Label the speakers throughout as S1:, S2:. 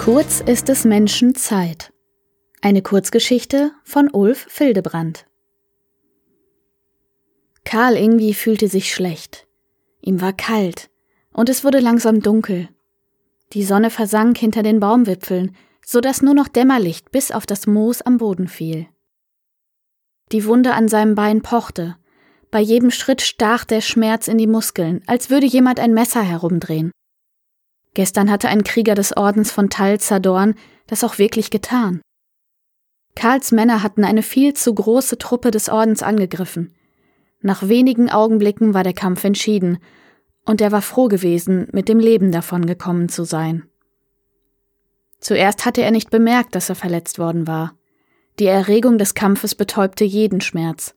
S1: Kurz ist es Menschen Zeit. Eine Kurzgeschichte von Ulf Fildebrand. Karl irgendwie fühlte sich schlecht. Ihm war kalt und es wurde langsam dunkel. Die Sonne versank hinter den Baumwipfeln, so dass nur noch Dämmerlicht bis auf das Moos am Boden fiel. Die Wunde an seinem Bein pochte. Bei jedem Schritt stach der Schmerz in die Muskeln, als würde jemand ein Messer herumdrehen. Gestern hatte ein Krieger des Ordens von Tal Zadorn das auch wirklich getan. Karls Männer hatten eine viel zu große Truppe des Ordens angegriffen. Nach wenigen Augenblicken war der Kampf entschieden, und er war froh gewesen, mit dem Leben davongekommen zu sein. Zuerst hatte er nicht bemerkt, dass er verletzt worden war. Die Erregung des Kampfes betäubte jeden Schmerz.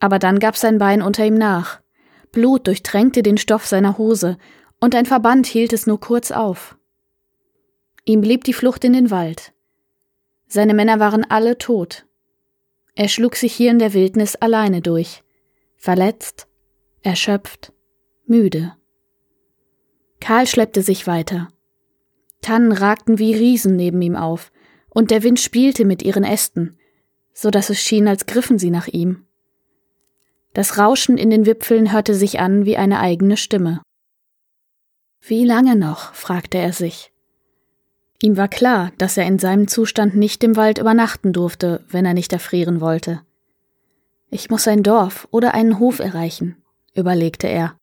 S1: Aber dann gab sein Bein unter ihm nach. Blut durchtränkte den Stoff seiner Hose, und ein Verband hielt es nur kurz auf. Ihm blieb die Flucht in den Wald. Seine Männer waren alle tot. Er schlug sich hier in der Wildnis alleine durch, verletzt, erschöpft, müde. Karl schleppte sich weiter. Tannen ragten wie Riesen neben ihm auf, und der Wind spielte mit ihren Ästen, so dass es schien, als griffen sie nach ihm. Das Rauschen in den Wipfeln hörte sich an wie eine eigene Stimme. Wie lange noch? fragte er sich. Ihm war klar, dass er in seinem Zustand nicht im Wald übernachten durfte, wenn er nicht erfrieren wollte. Ich muss ein Dorf oder einen Hof erreichen, überlegte er.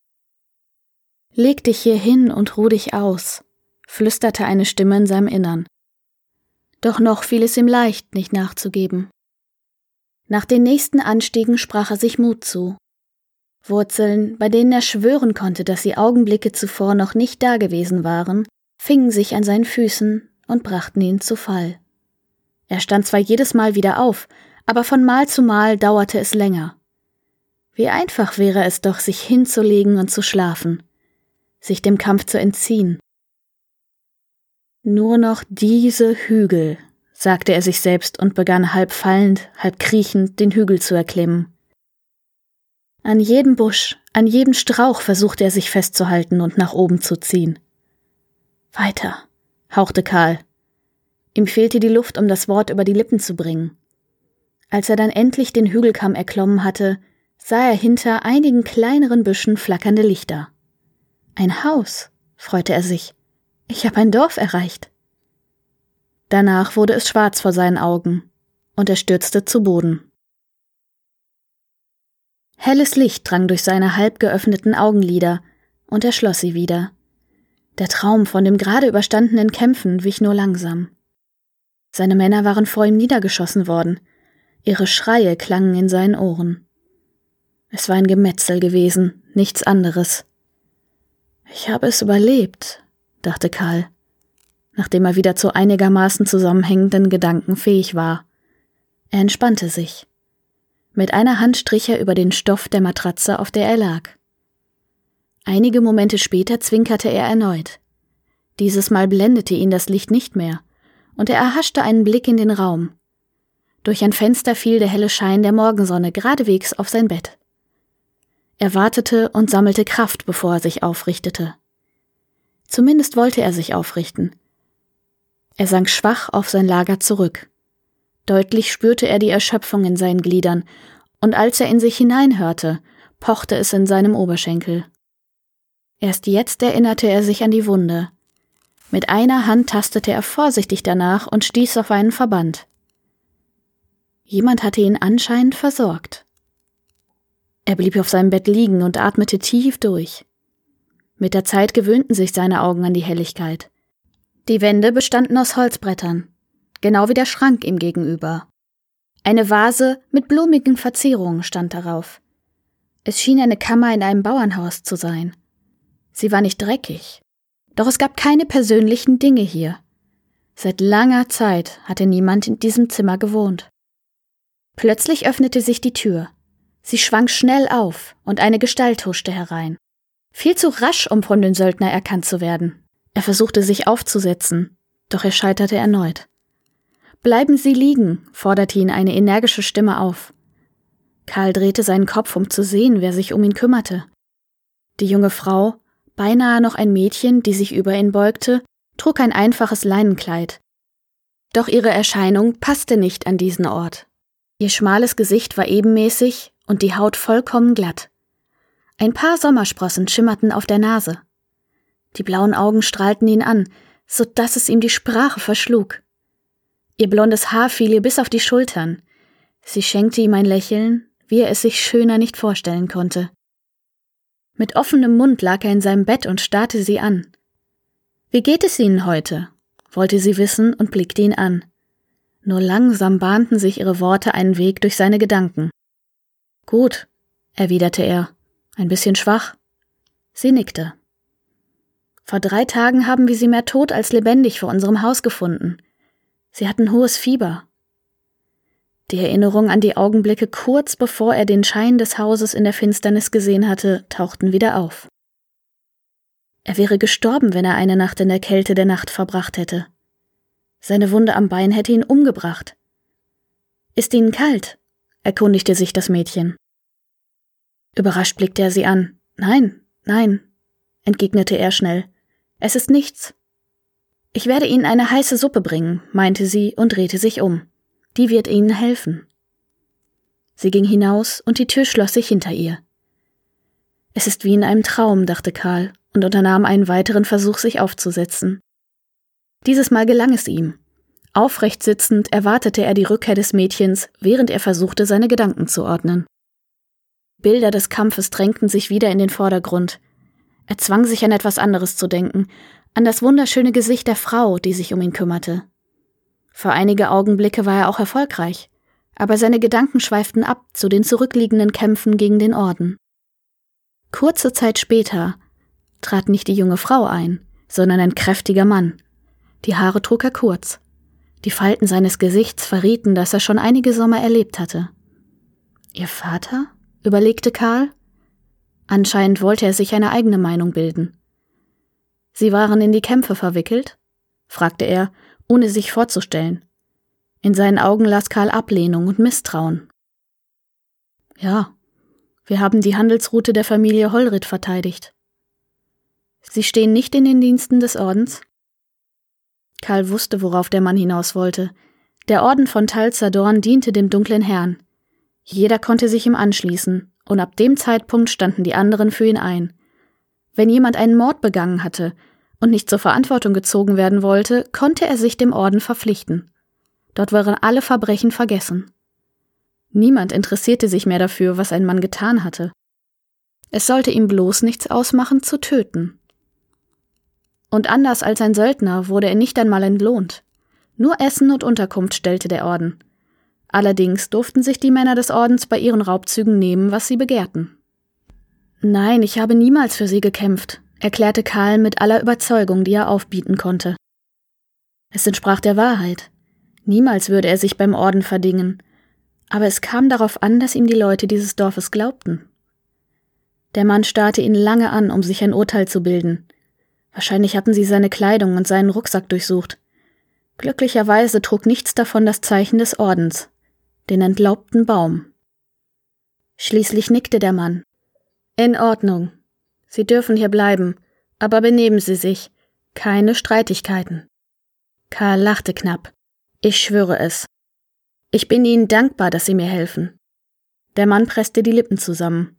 S1: Leg dich hier hin und ruh dich aus, flüsterte eine Stimme in seinem Innern. Doch noch fiel es ihm leicht, nicht nachzugeben. Nach den nächsten Anstiegen sprach er sich Mut zu. Wurzeln, bei denen er schwören konnte, dass sie Augenblicke zuvor noch nicht dagewesen waren, fingen sich an seinen Füßen und brachten ihn zu Fall. Er stand zwar jedes Mal wieder auf, aber von Mal zu Mal dauerte es länger. Wie einfach wäre es doch, sich hinzulegen und zu schlafen, sich dem Kampf zu entziehen. Nur noch diese Hügel, sagte er sich selbst und begann halb fallend, halb kriechend den Hügel zu erklimmen. An jedem Busch, an jedem Strauch versuchte er sich festzuhalten und nach oben zu ziehen. Weiter, hauchte Karl. Ihm fehlte die Luft, um das Wort über die Lippen zu bringen. Als er dann endlich den Hügelkamm erklommen hatte, sah er hinter einigen kleineren Büschen flackernde Lichter. Ein Haus, freute er sich. Ich habe ein Dorf erreicht. Danach wurde es schwarz vor seinen Augen, und er stürzte zu Boden. Helles Licht drang durch seine halb geöffneten Augenlider, und er schloss sie wieder. Der Traum von dem gerade überstandenen Kämpfen wich nur langsam. Seine Männer waren vor ihm niedergeschossen worden, ihre Schreie klangen in seinen Ohren. Es war ein Gemetzel gewesen, nichts anderes. Ich habe es überlebt, dachte Karl, nachdem er wieder zu einigermaßen zusammenhängenden Gedanken fähig war. Er entspannte sich. Mit einer Hand strich er über den Stoff der Matratze, auf der er lag. Einige Momente später zwinkerte er erneut. Dieses Mal blendete ihn das Licht nicht mehr, und er erhaschte einen Blick in den Raum. Durch ein Fenster fiel der helle Schein der Morgensonne geradewegs auf sein Bett. Er wartete und sammelte Kraft, bevor er sich aufrichtete. Zumindest wollte er sich aufrichten. Er sank schwach auf sein Lager zurück. Deutlich spürte er die Erschöpfung in seinen Gliedern, und als er in sich hineinhörte, pochte es in seinem Oberschenkel. Erst jetzt erinnerte er sich an die Wunde. Mit einer Hand tastete er vorsichtig danach und stieß auf einen Verband. Jemand hatte ihn anscheinend versorgt. Er blieb auf seinem Bett liegen und atmete tief durch. Mit der Zeit gewöhnten sich seine Augen an die Helligkeit. Die Wände bestanden aus Holzbrettern, genau wie der Schrank ihm gegenüber. Eine Vase mit blumigen Verzierungen stand darauf. Es schien eine Kammer in einem Bauernhaus zu sein. Sie war nicht dreckig. Doch es gab keine persönlichen Dinge hier. Seit langer Zeit hatte niemand in diesem Zimmer gewohnt. Plötzlich öffnete sich die Tür. Sie schwang schnell auf und eine Gestalt huschte herein. Viel zu rasch, um von den Söldner erkannt zu werden. Er versuchte sich aufzusetzen, doch er scheiterte erneut. Bleiben Sie liegen, forderte ihn eine energische Stimme auf. Karl drehte seinen Kopf, um zu sehen, wer sich um ihn kümmerte. Die junge Frau beinahe noch ein Mädchen, die sich über ihn beugte, trug ein einfaches Leinenkleid. Doch ihre Erscheinung passte nicht an diesen Ort. Ihr schmales Gesicht war ebenmäßig und die Haut vollkommen glatt. Ein paar Sommersprossen schimmerten auf der Nase. Die blauen Augen strahlten ihn an, so dass es ihm die Sprache verschlug. Ihr blondes Haar fiel ihr bis auf die Schultern. Sie schenkte ihm ein Lächeln, wie er es sich schöner nicht vorstellen konnte. Mit offenem Mund lag er in seinem Bett und starrte sie an. Wie geht es Ihnen heute? wollte sie wissen und blickte ihn an. Nur langsam bahnten sich ihre Worte einen Weg durch seine Gedanken. Gut, erwiderte er, ein bisschen schwach. Sie nickte. Vor drei Tagen haben wir sie mehr tot als lebendig vor unserem Haus gefunden. Sie hatten hohes Fieber. Die Erinnerung an die Augenblicke kurz bevor er den Schein des Hauses in der Finsternis gesehen hatte, tauchten wieder auf. Er wäre gestorben, wenn er eine Nacht in der Kälte der Nacht verbracht hätte. Seine Wunde am Bein hätte ihn umgebracht. Ist Ihnen kalt? erkundigte sich das Mädchen. Überrascht blickte er sie an. Nein, nein, entgegnete er schnell. Es ist nichts. Ich werde Ihnen eine heiße Suppe bringen, meinte sie und drehte sich um. Die wird Ihnen helfen. Sie ging hinaus und die Tür schloss sich hinter ihr. Es ist wie in einem Traum, dachte Karl und unternahm einen weiteren Versuch, sich aufzusetzen. Dieses Mal gelang es ihm. Aufrecht sitzend erwartete er die Rückkehr des Mädchens, während er versuchte, seine Gedanken zu ordnen. Bilder des Kampfes drängten sich wieder in den Vordergrund. Er zwang sich an etwas anderes zu denken, an das wunderschöne Gesicht der Frau, die sich um ihn kümmerte. Für einige Augenblicke war er auch erfolgreich, aber seine Gedanken schweiften ab zu den zurückliegenden Kämpfen gegen den Orden. Kurze Zeit später trat nicht die junge Frau ein, sondern ein kräftiger Mann. Die Haare trug er kurz. Die Falten seines Gesichts verrieten, dass er schon einige Sommer erlebt hatte. Ihr Vater? überlegte Karl. Anscheinend wollte er sich eine eigene Meinung bilden. Sie waren in die Kämpfe verwickelt? fragte er, ohne sich vorzustellen. In seinen Augen las Karl Ablehnung und Misstrauen. Ja, wir haben die Handelsroute der Familie Hollritt verteidigt. Sie stehen nicht in den Diensten des Ordens? Karl wusste, worauf der Mann hinaus wollte. Der Orden von Talzadorn diente dem dunklen Herrn. Jeder konnte sich ihm anschließen, und ab dem Zeitpunkt standen die anderen für ihn ein. Wenn jemand einen Mord begangen hatte und nicht zur Verantwortung gezogen werden wollte, konnte er sich dem Orden verpflichten. Dort waren alle Verbrechen vergessen. Niemand interessierte sich mehr dafür, was ein Mann getan hatte. Es sollte ihm bloß nichts ausmachen, zu töten. Und anders als ein Söldner wurde er nicht einmal entlohnt. Nur Essen und Unterkunft stellte der Orden. Allerdings durften sich die Männer des Ordens bei ihren Raubzügen nehmen, was sie begehrten. Nein, ich habe niemals für sie gekämpft, erklärte Karl mit aller Überzeugung, die er aufbieten konnte. Es entsprach der Wahrheit. Niemals würde er sich beim Orden verdingen, aber es kam darauf an, dass ihm die Leute dieses Dorfes glaubten. Der Mann starrte ihn lange an, um sich ein Urteil zu bilden. Wahrscheinlich hatten sie seine Kleidung und seinen Rucksack durchsucht. Glücklicherweise trug nichts davon das Zeichen des Ordens, den entlaubten Baum. Schließlich nickte der Mann in Ordnung. Sie dürfen hier bleiben, aber benehmen Sie sich. Keine Streitigkeiten. Karl lachte knapp. Ich schwöre es. Ich bin Ihnen dankbar, dass Sie mir helfen. Der Mann presste die Lippen zusammen.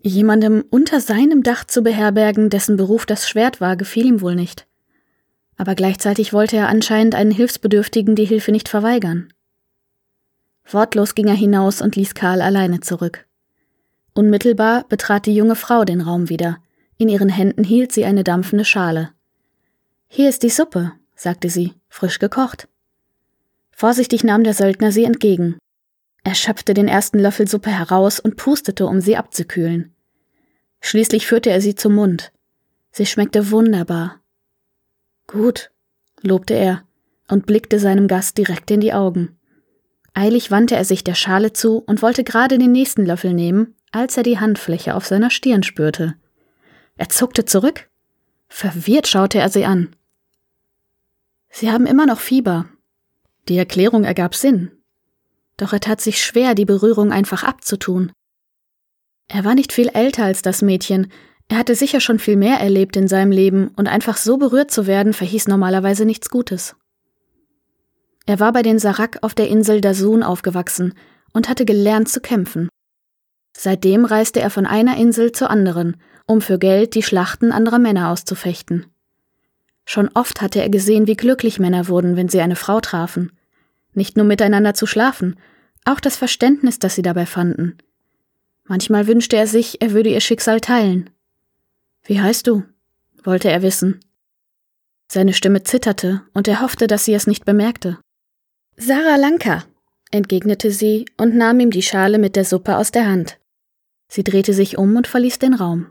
S1: Jemandem unter seinem Dach zu beherbergen, dessen Beruf das Schwert war, gefiel ihm wohl nicht. Aber gleichzeitig wollte er anscheinend einen Hilfsbedürftigen die Hilfe nicht verweigern. Wortlos ging er hinaus und ließ Karl alleine zurück. Unmittelbar betrat die junge Frau den Raum wieder. In ihren Händen hielt sie eine dampfende Schale. Hier ist die Suppe, sagte sie, frisch gekocht. Vorsichtig nahm der Söldner sie entgegen. Er schöpfte den ersten Löffel Suppe heraus und pustete, um sie abzukühlen. Schließlich führte er sie zum Mund. Sie schmeckte wunderbar. Gut, lobte er und blickte seinem Gast direkt in die Augen. Eilig wandte er sich der Schale zu und wollte gerade den nächsten Löffel nehmen, als er die Handfläche auf seiner Stirn spürte. Er zuckte zurück. Verwirrt schaute er sie an. Sie haben immer noch Fieber. Die Erklärung ergab Sinn. Doch er tat sich schwer, die Berührung einfach abzutun. Er war nicht viel älter als das Mädchen, Er hatte sicher schon viel mehr erlebt in seinem Leben und einfach so berührt zu werden verhieß normalerweise nichts Gutes. Er war bei den Sarak auf der Insel Dasun aufgewachsen und hatte gelernt zu kämpfen. Seitdem reiste er von einer Insel zur anderen, um für Geld die Schlachten anderer Männer auszufechten. Schon oft hatte er gesehen, wie glücklich Männer wurden, wenn sie eine Frau trafen. Nicht nur miteinander zu schlafen, auch das Verständnis, das sie dabei fanden. Manchmal wünschte er sich, er würde ihr Schicksal teilen. Wie heißt du? wollte er wissen. Seine Stimme zitterte, und er hoffte, dass sie es nicht bemerkte. Sarah Lanka, entgegnete sie und nahm ihm die Schale mit der Suppe aus der Hand. Sie drehte sich um und verließ den Raum.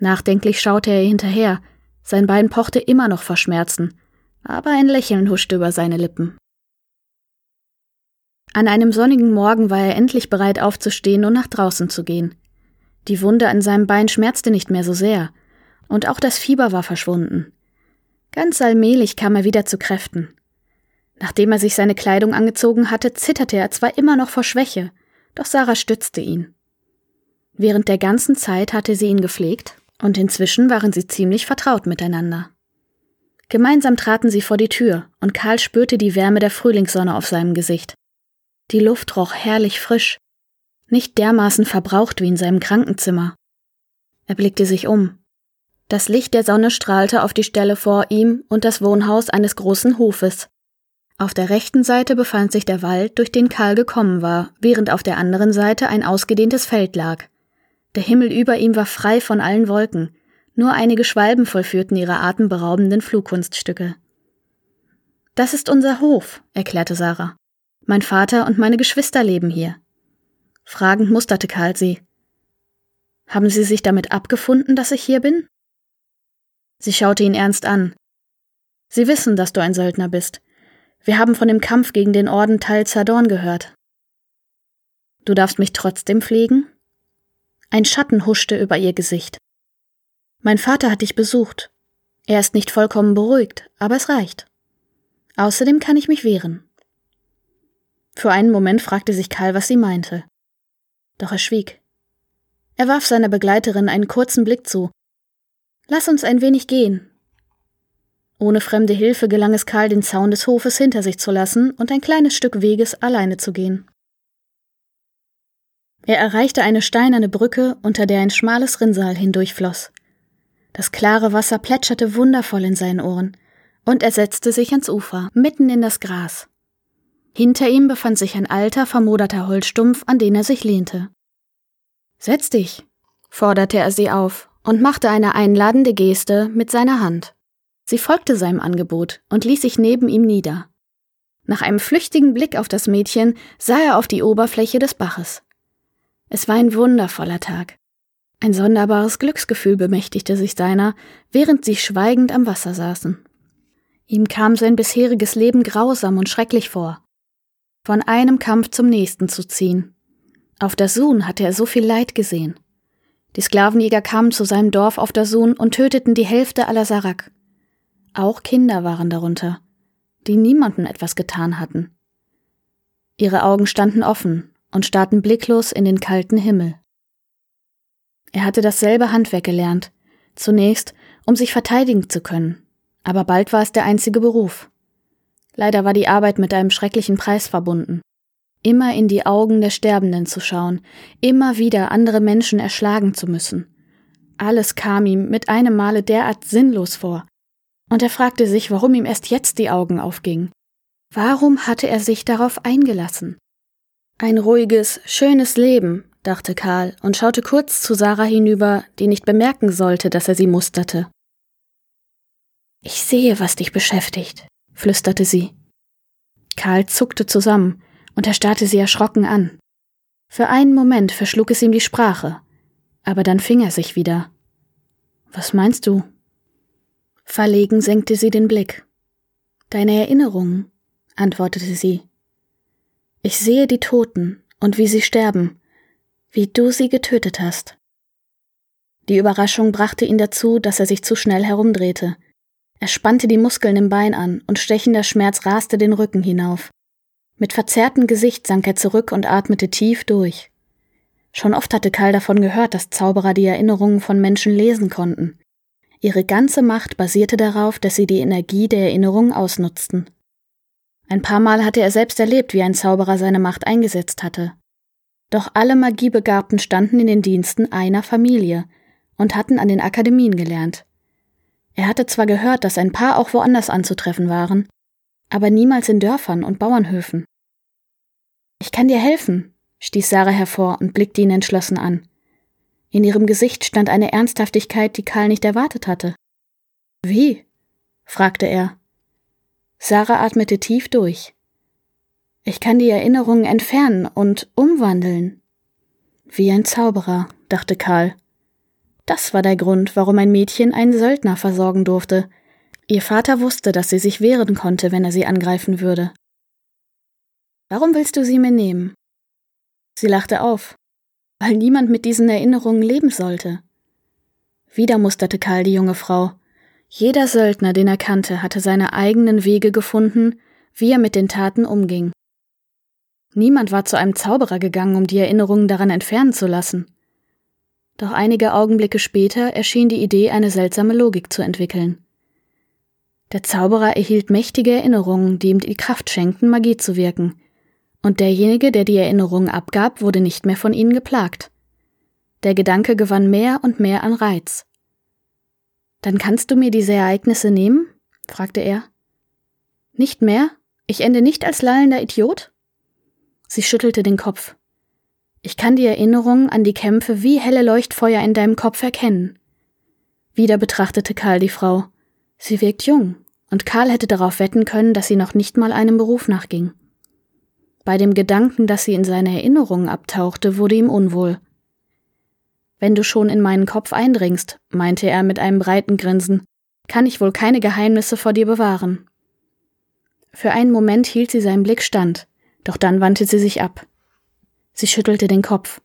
S1: Nachdenklich schaute er hinterher, sein Bein pochte immer noch vor Schmerzen, aber ein Lächeln huschte über seine Lippen. An einem sonnigen Morgen war er endlich bereit aufzustehen und nach draußen zu gehen. Die Wunde an seinem Bein schmerzte nicht mehr so sehr, und auch das Fieber war verschwunden. Ganz allmählich kam er wieder zu Kräften. Nachdem er sich seine Kleidung angezogen hatte, zitterte er zwar immer noch vor Schwäche, doch Sarah stützte ihn. Während der ganzen Zeit hatte sie ihn gepflegt, und inzwischen waren sie ziemlich vertraut miteinander. Gemeinsam traten sie vor die Tür, und Karl spürte die Wärme der Frühlingssonne auf seinem Gesicht. Die Luft roch herrlich frisch, nicht dermaßen verbraucht wie in seinem Krankenzimmer. Er blickte sich um. Das Licht der Sonne strahlte auf die Stelle vor ihm und das Wohnhaus eines großen Hofes. Auf der rechten Seite befand sich der Wald, durch den Karl gekommen war, während auf der anderen Seite ein ausgedehntes Feld lag. Der Himmel über ihm war frei von allen Wolken, nur einige Schwalben vollführten ihre atemberaubenden Flugkunststücke. Das ist unser Hof, erklärte Sarah. Mein Vater und meine Geschwister leben hier. Fragend musterte Karl sie. Haben Sie sich damit abgefunden, dass ich hier bin? Sie schaute ihn ernst an. Sie wissen, dass du ein Söldner bist. Wir haben von dem Kampf gegen den Orden Tal Zadorn gehört. Du darfst mich trotzdem pflegen? Ein Schatten huschte über ihr Gesicht. Mein Vater hat dich besucht. Er ist nicht vollkommen beruhigt, aber es reicht. Außerdem kann ich mich wehren. Für einen Moment fragte sich Karl, was sie meinte doch er schwieg. Er warf seiner Begleiterin einen kurzen Blick zu. Lass uns ein wenig gehen. Ohne fremde Hilfe gelang es Karl, den Zaun des Hofes hinter sich zu lassen und ein kleines Stück Weges alleine zu gehen. Er erreichte eine steinerne Brücke, unter der ein schmales Rinnsal hindurchfloss. Das klare Wasser plätscherte wundervoll in seinen Ohren, und er setzte sich ans Ufer, mitten in das Gras. Hinter ihm befand sich ein alter, vermoderter Holzstumpf, an den er sich lehnte. Setz dich, forderte er sie auf und machte eine einladende Geste mit seiner Hand. Sie folgte seinem Angebot und ließ sich neben ihm nieder. Nach einem flüchtigen Blick auf das Mädchen sah er auf die Oberfläche des Baches. Es war ein wundervoller Tag. Ein sonderbares Glücksgefühl bemächtigte sich seiner, während sie schweigend am Wasser saßen. Ihm kam sein bisheriges Leben grausam und schrecklich vor von einem Kampf zum nächsten zu ziehen. Auf der Sun hatte er so viel Leid gesehen. Die Sklavenjäger kamen zu seinem Dorf auf der Sun und töteten die Hälfte aller Sarak. Auch Kinder waren darunter, die niemandem etwas getan hatten. Ihre Augen standen offen und starrten blicklos in den kalten Himmel. Er hatte dasselbe Handwerk gelernt, zunächst, um sich verteidigen zu können, aber bald war es der einzige Beruf. Leider war die Arbeit mit einem schrecklichen Preis verbunden. Immer in die Augen der Sterbenden zu schauen, immer wieder andere Menschen erschlagen zu müssen. Alles kam ihm mit einem Male derart sinnlos vor. Und er fragte sich, warum ihm erst jetzt die Augen aufgingen. Warum hatte er sich darauf eingelassen? Ein ruhiges, schönes Leben, dachte Karl und schaute kurz zu Sarah hinüber, die nicht bemerken sollte, dass er sie musterte. Ich sehe, was dich beschäftigt, flüsterte sie. Karl zuckte zusammen, und er starrte sie erschrocken an. Für einen Moment verschlug es ihm die Sprache, aber dann fing er sich wieder. Was meinst du? Verlegen senkte sie den Blick. Deine Erinnerungen, antwortete sie. Ich sehe die Toten und wie sie sterben, wie du sie getötet hast. Die Überraschung brachte ihn dazu, dass er sich zu schnell herumdrehte. Er spannte die Muskeln im Bein an und stechender Schmerz raste den Rücken hinauf. Mit verzerrtem Gesicht sank er zurück und atmete tief durch. Schon oft hatte Karl davon gehört, dass Zauberer die Erinnerungen von Menschen lesen konnten. Ihre ganze Macht basierte darauf, dass sie die Energie der Erinnerung ausnutzten. Ein paar Mal hatte er selbst erlebt, wie ein Zauberer seine Macht eingesetzt hatte. Doch alle Magiebegabten standen in den Diensten einer Familie und hatten an den Akademien gelernt. Er hatte zwar gehört, dass ein paar auch woanders anzutreffen waren, aber niemals in Dörfern und Bauernhöfen. Ich kann dir helfen, stieß Sarah hervor und blickte ihn entschlossen an. In ihrem Gesicht stand eine Ernsthaftigkeit, die Karl nicht erwartet hatte. Wie? fragte er. Sarah atmete tief durch. Ich kann die Erinnerungen entfernen und umwandeln. Wie ein Zauberer, dachte Karl. Das war der Grund, warum ein Mädchen einen Söldner versorgen durfte. Ihr Vater wusste, dass sie sich wehren konnte, wenn er sie angreifen würde. Warum willst du sie mir nehmen? Sie lachte auf weil niemand mit diesen Erinnerungen leben sollte. Wieder musterte Karl die junge Frau. Jeder Söldner, den er kannte, hatte seine eigenen Wege gefunden, wie er mit den Taten umging. Niemand war zu einem Zauberer gegangen, um die Erinnerungen daran entfernen zu lassen. Doch einige Augenblicke später erschien die Idee, eine seltsame Logik zu entwickeln. Der Zauberer erhielt mächtige Erinnerungen, die ihm die Kraft schenkten, Magie zu wirken, und derjenige, der die Erinnerungen abgab, wurde nicht mehr von ihnen geplagt. Der Gedanke gewann mehr und mehr an Reiz. Dann kannst du mir diese Ereignisse nehmen? fragte er. Nicht mehr? Ich ende nicht als lallender Idiot? Sie schüttelte den Kopf. Ich kann die Erinnerungen an die Kämpfe wie helle Leuchtfeuer in deinem Kopf erkennen. Wieder betrachtete Karl die Frau. Sie wirkt jung, und Karl hätte darauf wetten können, dass sie noch nicht mal einem Beruf nachging. Bei dem Gedanken, dass sie in seine Erinnerungen abtauchte, wurde ihm unwohl. Wenn du schon in meinen Kopf eindringst, meinte er mit einem breiten Grinsen, kann ich wohl keine Geheimnisse vor dir bewahren. Für einen Moment hielt sie seinen Blick stand, doch dann wandte sie sich ab. Sie schüttelte den Kopf.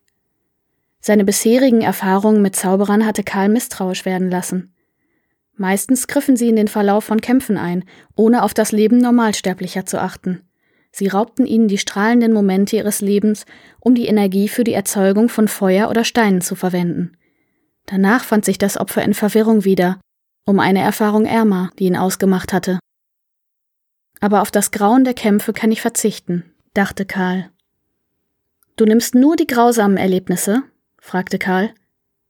S1: Seine bisherigen Erfahrungen mit Zauberern hatte Karl misstrauisch werden lassen. Meistens griffen sie in den Verlauf von Kämpfen ein, ohne auf das Leben Normalsterblicher zu achten. Sie raubten ihnen die strahlenden Momente ihres Lebens, um die Energie für die Erzeugung von Feuer oder Steinen zu verwenden. Danach fand sich das Opfer in Verwirrung wieder, um eine Erfahrung ärmer, die ihn ausgemacht hatte. Aber auf das Grauen der Kämpfe kann ich verzichten, dachte Karl. Du nimmst nur die grausamen Erlebnisse? fragte Karl.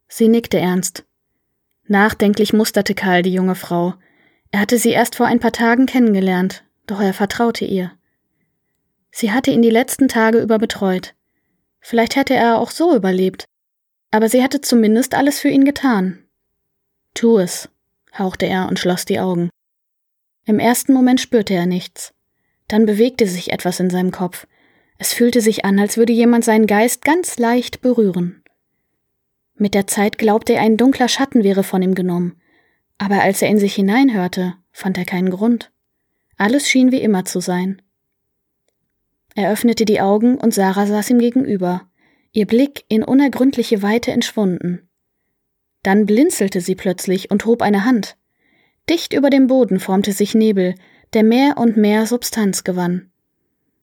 S1: Sie nickte ernst. Nachdenklich musterte Karl die junge Frau. Er hatte sie erst vor ein paar Tagen kennengelernt, doch er vertraute ihr. Sie hatte ihn die letzten Tage über betreut. Vielleicht hätte er auch so überlebt. Aber sie hatte zumindest alles für ihn getan. Tu es, hauchte er und schloss die Augen. Im ersten Moment spürte er nichts. Dann bewegte sich etwas in seinem Kopf. Es fühlte sich an, als würde jemand seinen Geist ganz leicht berühren. Mit der Zeit glaubte er, ein dunkler Schatten wäre von ihm genommen. Aber als er in sich hineinhörte, fand er keinen Grund. Alles schien wie immer zu sein. Er öffnete die Augen und Sarah saß ihm gegenüber, ihr Blick in unergründliche Weite entschwunden. Dann blinzelte sie plötzlich und hob eine Hand. Dicht über dem Boden formte sich Nebel, der mehr und mehr Substanz gewann.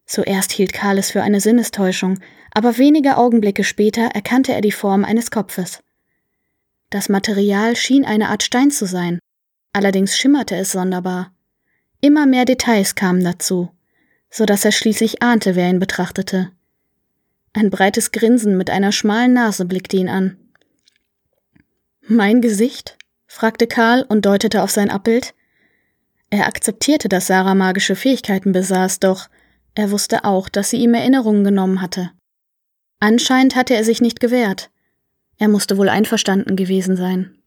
S1: Zuerst hielt Karl es für eine Sinnestäuschung, aber wenige Augenblicke später erkannte er die Form eines Kopfes. Das Material schien eine Art Stein zu sein, allerdings schimmerte es sonderbar. Immer mehr Details kamen dazu so dass er schließlich ahnte, wer ihn betrachtete. Ein breites Grinsen mit einer schmalen Nase blickte ihn an. Mein Gesicht? fragte Karl und deutete auf sein Abbild. Er akzeptierte, dass Sarah magische Fähigkeiten besaß, doch er wusste auch, dass sie ihm Erinnerungen genommen hatte. Anscheinend hatte er sich nicht gewehrt. Er musste wohl einverstanden gewesen sein.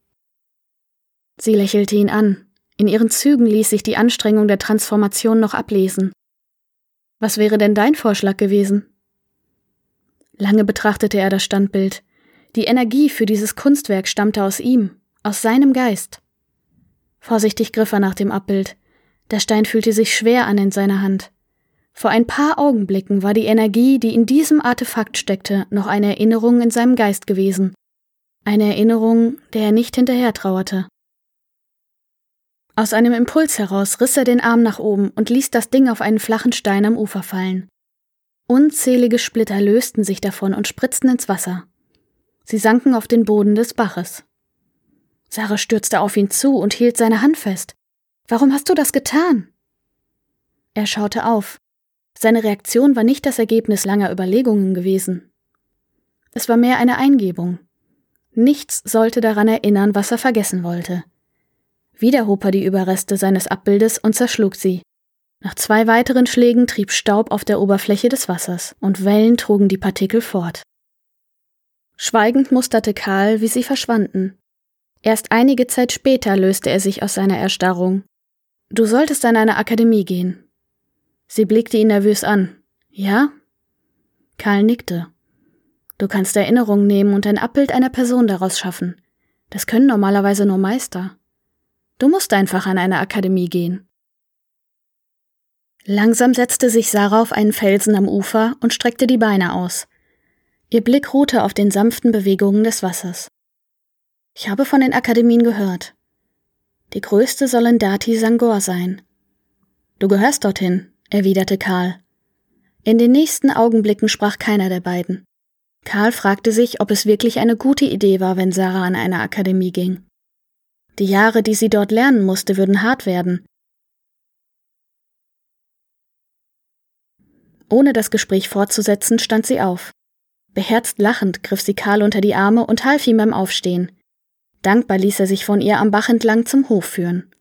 S1: Sie lächelte ihn an. In ihren Zügen ließ sich die Anstrengung der Transformation noch ablesen. Was wäre denn dein Vorschlag gewesen? Lange betrachtete er das Standbild. Die Energie für dieses Kunstwerk stammte aus ihm, aus seinem Geist. Vorsichtig griff er nach dem Abbild. Der Stein fühlte sich schwer an in seiner Hand. Vor ein paar Augenblicken war die Energie, die in diesem Artefakt steckte, noch eine Erinnerung in seinem Geist gewesen. Eine Erinnerung, der er nicht hinterher trauerte. Aus einem Impuls heraus riss er den Arm nach oben und ließ das Ding auf einen flachen Stein am Ufer fallen. Unzählige Splitter lösten sich davon und spritzten ins Wasser. Sie sanken auf den Boden des Baches. Sarah stürzte auf ihn zu und hielt seine Hand fest. Warum hast du das getan? Er schaute auf. Seine Reaktion war nicht das Ergebnis langer Überlegungen gewesen. Es war mehr eine Eingebung. Nichts sollte daran erinnern, was er vergessen wollte. Wieder hob er die Überreste seines Abbildes und zerschlug sie. Nach zwei weiteren Schlägen trieb Staub auf der Oberfläche des Wassers, und Wellen trugen die Partikel fort. Schweigend musterte Karl, wie sie verschwanden. Erst einige Zeit später löste er sich aus seiner Erstarrung. Du solltest an eine Akademie gehen. Sie blickte ihn nervös an. Ja? Karl nickte. Du kannst Erinnerungen nehmen und ein Abbild einer Person daraus schaffen. Das können normalerweise nur Meister. Du musst einfach an eine Akademie gehen. Langsam setzte sich Sarah auf einen Felsen am Ufer und streckte die Beine aus. Ihr Blick ruhte auf den sanften Bewegungen des Wassers. Ich habe von den Akademien gehört. Die größte soll in Dati Sangor sein. Du gehörst dorthin, erwiderte Karl. In den nächsten Augenblicken sprach keiner der beiden. Karl fragte sich, ob es wirklich eine gute Idee war, wenn Sarah an eine Akademie ging. Die Jahre, die sie dort lernen musste, würden hart werden. Ohne das Gespräch fortzusetzen, stand sie auf. Beherzt lachend griff sie Karl unter die Arme und half ihm beim Aufstehen. Dankbar ließ er sich von ihr am Bach entlang zum Hof führen.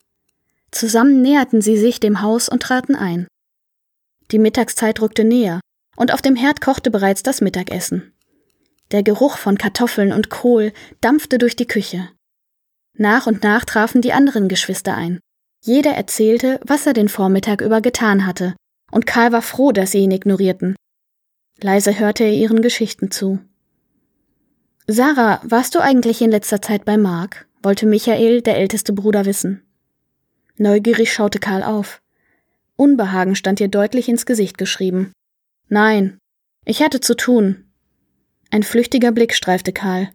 S1: Zusammen näherten sie sich dem Haus und traten ein. Die Mittagszeit rückte näher, und auf dem Herd kochte bereits das Mittagessen. Der Geruch von Kartoffeln und Kohl dampfte durch die Küche. Nach und nach trafen die anderen Geschwister ein. Jeder erzählte, was er den Vormittag über getan hatte, und Karl war froh, dass sie ihn ignorierten. Leise hörte er ihren Geschichten zu. Sarah, warst du eigentlich in letzter Zeit bei Mark? wollte Michael, der älteste Bruder, wissen. Neugierig schaute Karl auf. Unbehagen stand ihr deutlich ins Gesicht geschrieben. Nein, ich hatte zu tun, ein flüchtiger Blick streifte Karl.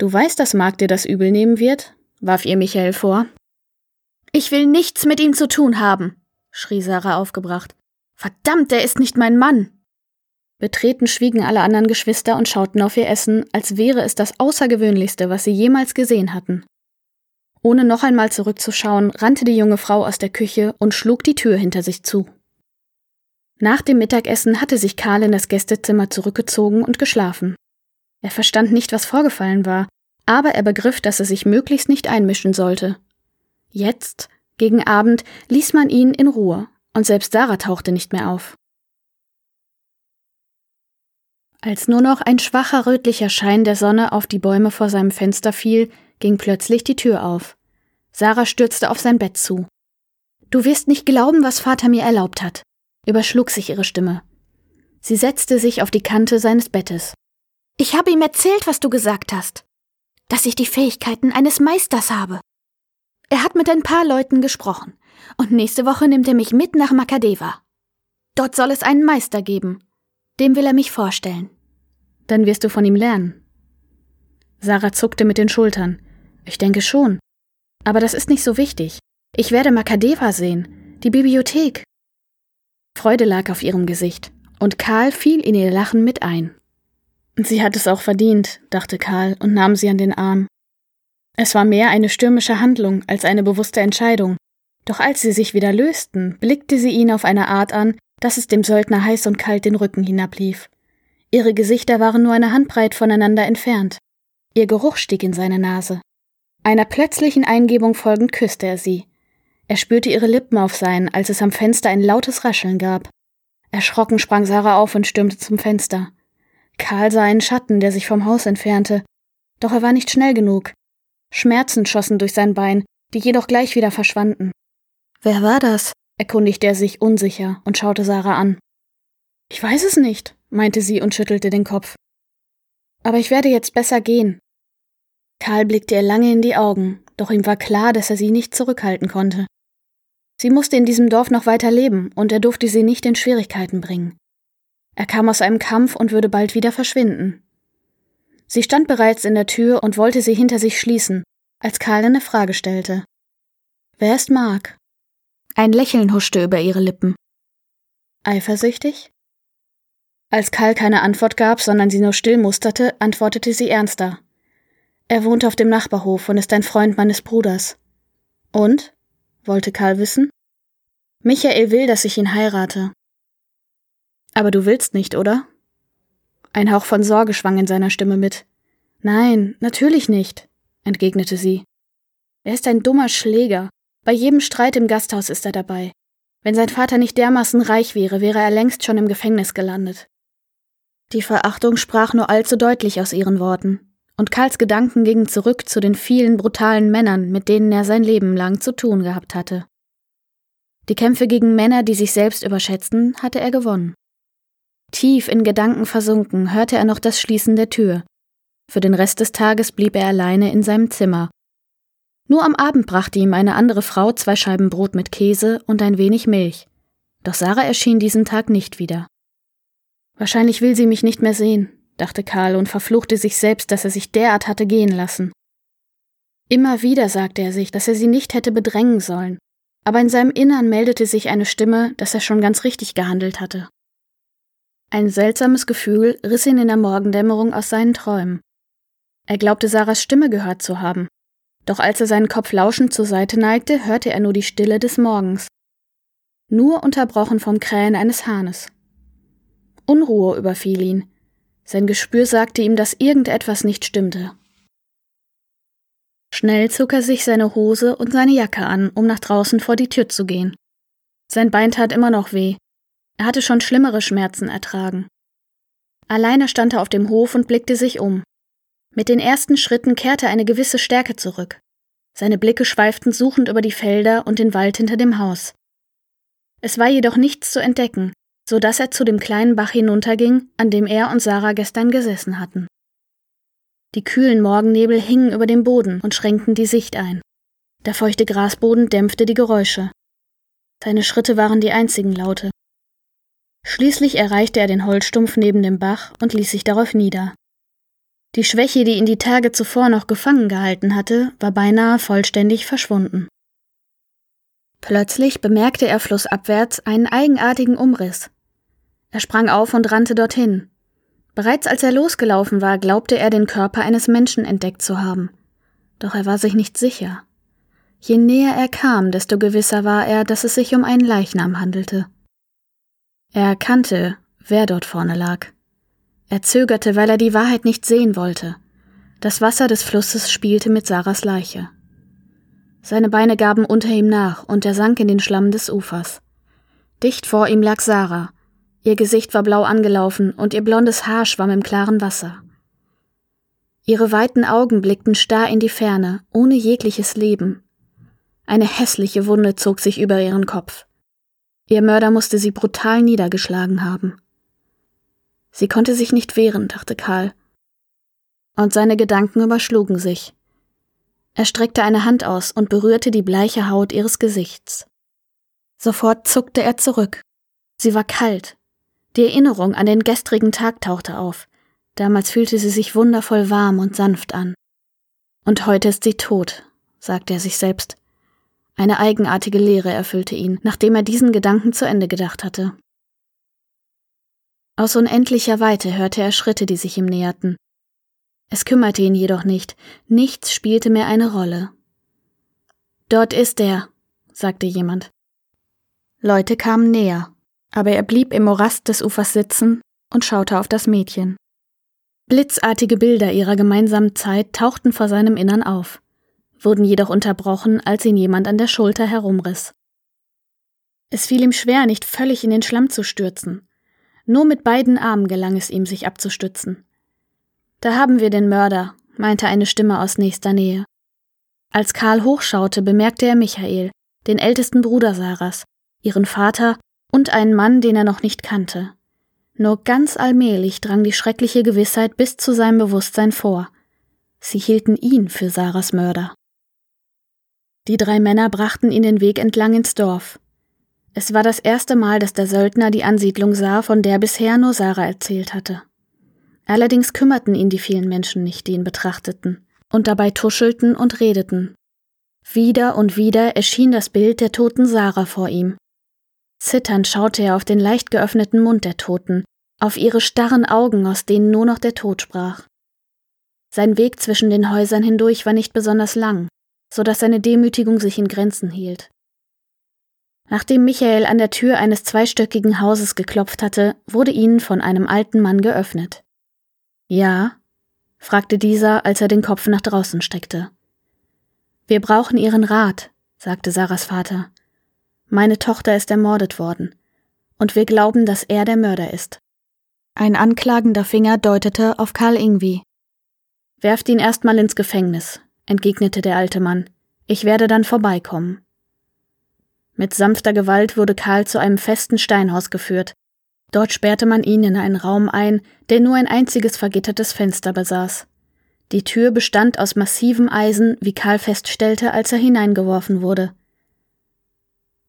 S1: Du weißt, dass Mark dir das übel nehmen wird? warf ihr Michael vor. Ich will nichts mit ihm zu tun haben, schrie Sarah aufgebracht. Verdammt, er ist nicht mein Mann. Betreten schwiegen alle anderen Geschwister und schauten auf ihr Essen, als wäre es das Außergewöhnlichste, was sie jemals gesehen hatten. Ohne noch einmal zurückzuschauen, rannte die junge Frau aus der Küche und schlug die Tür hinter sich zu. Nach dem Mittagessen hatte sich Karl in das Gästezimmer zurückgezogen und geschlafen. Er verstand nicht, was vorgefallen war, aber er begriff, dass er sich möglichst nicht einmischen sollte. Jetzt, gegen Abend, ließ man ihn in Ruhe, und selbst Sarah tauchte nicht mehr auf. Als nur noch ein schwacher rötlicher Schein der Sonne auf die Bäume vor seinem Fenster fiel, ging plötzlich die Tür auf. Sarah stürzte auf sein Bett zu. Du wirst nicht glauben, was Vater mir erlaubt hat überschlug sich ihre Stimme. Sie setzte sich auf die Kante seines Bettes. Ich habe ihm erzählt, was du gesagt hast. Dass ich die Fähigkeiten eines Meisters habe. Er hat mit ein paar Leuten gesprochen. Und nächste Woche nimmt er mich mit nach Makadeva. Dort soll es einen Meister geben. Dem will er mich vorstellen. Dann wirst du von ihm lernen. Sarah zuckte mit den Schultern. Ich denke schon. Aber das ist nicht so wichtig. Ich werde Makadeva sehen. Die Bibliothek. Freude lag auf ihrem Gesicht, und Karl fiel in ihr Lachen mit ein. Sie hat es auch verdient, dachte Karl und nahm sie an den Arm. Es war mehr eine stürmische Handlung als eine bewusste Entscheidung, doch als sie sich wieder lösten, blickte sie ihn auf eine Art an, dass es dem Söldner heiß und kalt den Rücken hinablief. Ihre Gesichter waren nur eine Handbreit voneinander entfernt. Ihr Geruch stieg in seine Nase. Einer plötzlichen Eingebung folgend küsste er sie. Er spürte ihre Lippen auf seinen, als es am Fenster ein lautes Rascheln gab. Erschrocken sprang Sarah auf und stürmte zum Fenster. Karl sah einen Schatten, der sich vom Haus entfernte. Doch er war nicht schnell genug. Schmerzen schossen durch sein Bein, die jedoch gleich wieder verschwanden. Wer war das? erkundigte er sich unsicher und schaute Sarah an. Ich weiß es nicht, meinte sie und schüttelte den Kopf. Aber ich werde jetzt besser gehen. Karl blickte ihr lange in die Augen, doch ihm war klar, dass er sie nicht zurückhalten konnte. Sie musste in diesem Dorf noch weiter leben, und er durfte sie nicht in Schwierigkeiten bringen. Er kam aus einem Kampf und würde bald wieder verschwinden. Sie stand bereits in der Tür und wollte sie hinter sich schließen, als Karl eine Frage stellte. Wer ist Mark? Ein Lächeln huschte über ihre Lippen. Eifersüchtig? Als Karl keine Antwort gab, sondern sie nur still musterte, antwortete sie ernster. Er wohnt auf dem Nachbarhof und ist ein Freund meines Bruders. Und? wollte Karl wissen. Michael will, dass ich ihn heirate. Aber du willst nicht, oder? Ein Hauch von Sorge schwang in seiner Stimme mit. Nein, natürlich nicht, entgegnete sie. Er ist ein dummer Schläger. Bei jedem Streit im Gasthaus ist er dabei. Wenn sein Vater nicht dermaßen reich wäre, wäre er längst schon im Gefängnis gelandet. Die Verachtung sprach nur allzu deutlich aus ihren Worten, und Karls Gedanken gingen zurück zu den vielen brutalen Männern, mit denen er sein Leben lang zu tun gehabt hatte. Die Kämpfe gegen Männer, die sich selbst überschätzten, hatte er gewonnen. Tief in Gedanken versunken hörte er noch das Schließen der Tür. Für den Rest des Tages blieb er alleine in seinem Zimmer. Nur am Abend brachte ihm eine andere Frau zwei Scheiben Brot mit Käse und ein wenig Milch. Doch Sarah erschien diesen Tag nicht wieder. Wahrscheinlich will sie mich nicht mehr sehen, dachte Karl und verfluchte sich selbst, dass er sich derart hatte gehen lassen. Immer wieder sagte er sich, dass er sie nicht hätte bedrängen sollen, aber in seinem Innern meldete sich eine Stimme, dass er schon ganz richtig gehandelt hatte. Ein seltsames Gefühl riss ihn in der Morgendämmerung aus seinen Träumen. Er glaubte Sarahs Stimme gehört zu haben, doch als er seinen Kopf lauschend zur Seite neigte, hörte er nur die Stille des Morgens, nur unterbrochen vom Krähen eines Hahnes. Unruhe überfiel ihn. Sein Gespür sagte ihm, dass irgendetwas nicht stimmte. Schnell zog er sich seine Hose und seine Jacke an, um nach draußen vor die Tür zu gehen. Sein Bein tat immer noch weh, er hatte schon schlimmere Schmerzen ertragen. Alleine stand er auf dem Hof und blickte sich um. Mit den ersten Schritten kehrte eine gewisse Stärke zurück. Seine Blicke schweiften suchend über die Felder und den Wald hinter dem Haus. Es war jedoch nichts zu entdecken, so dass er zu dem kleinen Bach hinunterging, an dem er und Sarah gestern gesessen hatten. Die kühlen Morgennebel hingen über dem Boden und schränkten die Sicht ein. Der feuchte Grasboden dämpfte die Geräusche. Seine Schritte waren die einzigen Laute. Schließlich erreichte er den Holzstumpf neben dem Bach und ließ sich darauf nieder. Die Schwäche, die ihn die Tage zuvor noch gefangen gehalten hatte, war beinahe vollständig verschwunden. Plötzlich bemerkte er flussabwärts einen eigenartigen Umriss. Er sprang auf und rannte dorthin. Bereits als er losgelaufen war, glaubte er den Körper eines Menschen entdeckt zu haben. Doch er war sich nicht sicher. Je näher er kam, desto gewisser war er, dass es sich um einen Leichnam handelte. Er erkannte, wer dort vorne lag. Er zögerte, weil er die Wahrheit nicht sehen wollte. Das Wasser des Flusses spielte mit Sarahs Leiche. Seine Beine gaben unter ihm nach und er sank in den Schlamm des Ufers. Dicht vor ihm lag Sarah. Ihr Gesicht war blau angelaufen und ihr blondes Haar schwamm im klaren Wasser. Ihre weiten Augen blickten starr in die Ferne, ohne jegliches Leben. Eine hässliche Wunde zog sich über ihren Kopf. Ihr Mörder musste sie brutal niedergeschlagen haben. Sie konnte sich nicht wehren, dachte Karl. Und seine Gedanken überschlugen sich. Er streckte eine Hand aus und berührte die bleiche Haut ihres Gesichts. Sofort zuckte er zurück. Sie war kalt. Die Erinnerung an den gestrigen Tag tauchte auf. Damals fühlte sie sich wundervoll warm und sanft an. Und heute ist sie tot, sagte er sich selbst. Eine eigenartige Leere erfüllte ihn, nachdem er diesen Gedanken zu Ende gedacht hatte. Aus unendlicher Weite hörte er Schritte, die sich ihm näherten. Es kümmerte ihn jedoch nicht, nichts spielte mehr eine Rolle. Dort ist er, sagte jemand. Leute kamen näher, aber er blieb im Morast des Ufers sitzen und schaute auf das Mädchen. Blitzartige Bilder ihrer gemeinsamen Zeit tauchten vor seinem Innern auf wurden jedoch unterbrochen, als ihn jemand an der Schulter herumriss. Es fiel ihm schwer, nicht völlig in den Schlamm zu stürzen. Nur mit beiden Armen gelang es ihm, sich abzustützen. Da haben wir den Mörder, meinte eine Stimme aus nächster Nähe. Als Karl hochschaute, bemerkte er Michael, den ältesten Bruder Sarahs, ihren Vater und einen Mann, den er noch nicht kannte. Nur ganz allmählich drang die schreckliche Gewissheit bis zu seinem Bewusstsein vor. Sie hielten ihn für Sarahs Mörder. Die drei Männer brachten ihn den Weg entlang ins Dorf. Es war das erste Mal, dass der Söldner die Ansiedlung sah, von der bisher nur Sarah erzählt hatte. Allerdings kümmerten ihn die vielen Menschen nicht, die ihn betrachteten, und dabei tuschelten und redeten. Wieder und wieder erschien das Bild der toten Sarah vor ihm. Zitternd schaute er auf den leicht geöffneten Mund der Toten, auf ihre starren Augen, aus denen nur noch der Tod sprach. Sein Weg zwischen den Häusern hindurch war nicht besonders lang, so dass seine Demütigung sich in Grenzen hielt. Nachdem Michael an der Tür eines zweistöckigen Hauses geklopft hatte, wurde ihnen von einem alten Mann geöffnet. Ja? fragte dieser, als er den Kopf nach draußen streckte. Wir brauchen Ihren Rat, sagte Sarahs Vater. Meine Tochter ist ermordet worden, und wir glauben, dass er der Mörder ist. Ein anklagender Finger deutete auf Karl Ingwie. Werft ihn erstmal ins Gefängnis, entgegnete der alte Mann. Ich werde dann vorbeikommen. Mit sanfter Gewalt wurde Karl zu einem festen Steinhaus geführt. Dort sperrte man ihn in einen Raum ein, der nur ein einziges vergittertes Fenster besaß. Die Tür bestand aus massivem Eisen, wie Karl feststellte, als er hineingeworfen wurde.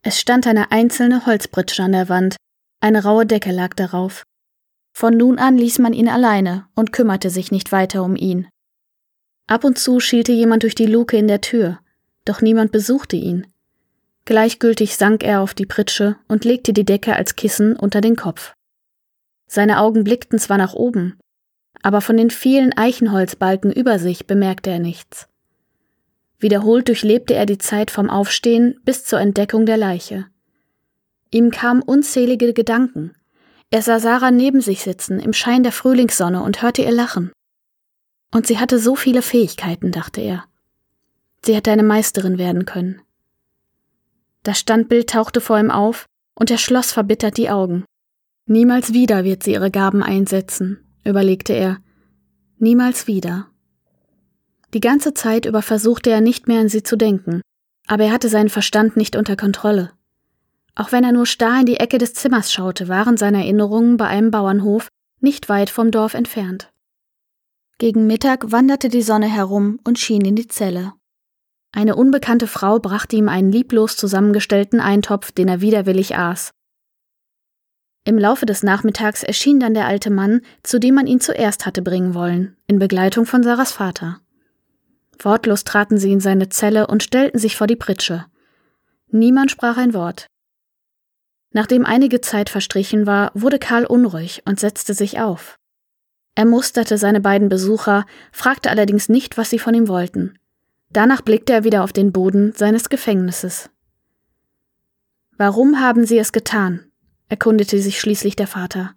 S1: Es stand eine einzelne Holzbritsche an der Wand, eine raue Decke lag darauf. Von nun an ließ man ihn alleine und kümmerte sich nicht weiter um ihn. Ab und zu schielte jemand durch die Luke in der Tür, doch niemand besuchte ihn. Gleichgültig sank er auf die Pritsche und legte die Decke als Kissen unter den Kopf. Seine Augen blickten zwar nach oben, aber von den vielen Eichenholzbalken über sich bemerkte er nichts. Wiederholt durchlebte er die Zeit vom Aufstehen bis zur Entdeckung der Leiche. Ihm kamen unzählige Gedanken. Er sah Sarah neben sich sitzen im Schein der Frühlingssonne und hörte ihr lachen. Und sie hatte so viele Fähigkeiten, dachte er. Sie hätte eine Meisterin werden können. Das Standbild tauchte vor ihm auf und er schloss verbittert die Augen. Niemals wieder wird sie ihre Gaben einsetzen, überlegte er. Niemals wieder. Die ganze Zeit über versuchte er nicht mehr an sie zu denken, aber er hatte seinen Verstand nicht unter Kontrolle. Auch wenn er nur starr in die Ecke des Zimmers schaute, waren seine Erinnerungen bei einem Bauernhof nicht weit vom Dorf entfernt. Gegen Mittag wanderte die Sonne herum und schien in die Zelle. Eine unbekannte Frau brachte ihm einen lieblos zusammengestellten Eintopf, den er widerwillig aß. Im Laufe des Nachmittags erschien dann der alte Mann, zu dem man ihn zuerst hatte bringen wollen, in Begleitung von Sarahs Vater. Wortlos traten sie in seine Zelle und stellten sich vor die Pritsche. Niemand sprach ein Wort. Nachdem einige Zeit verstrichen war, wurde Karl unruhig und setzte sich auf. Er musterte seine beiden Besucher, fragte allerdings nicht, was sie von ihm wollten. Danach blickte er wieder auf den Boden seines Gefängnisses. Warum haben Sie es getan? erkundete sich schließlich der Vater.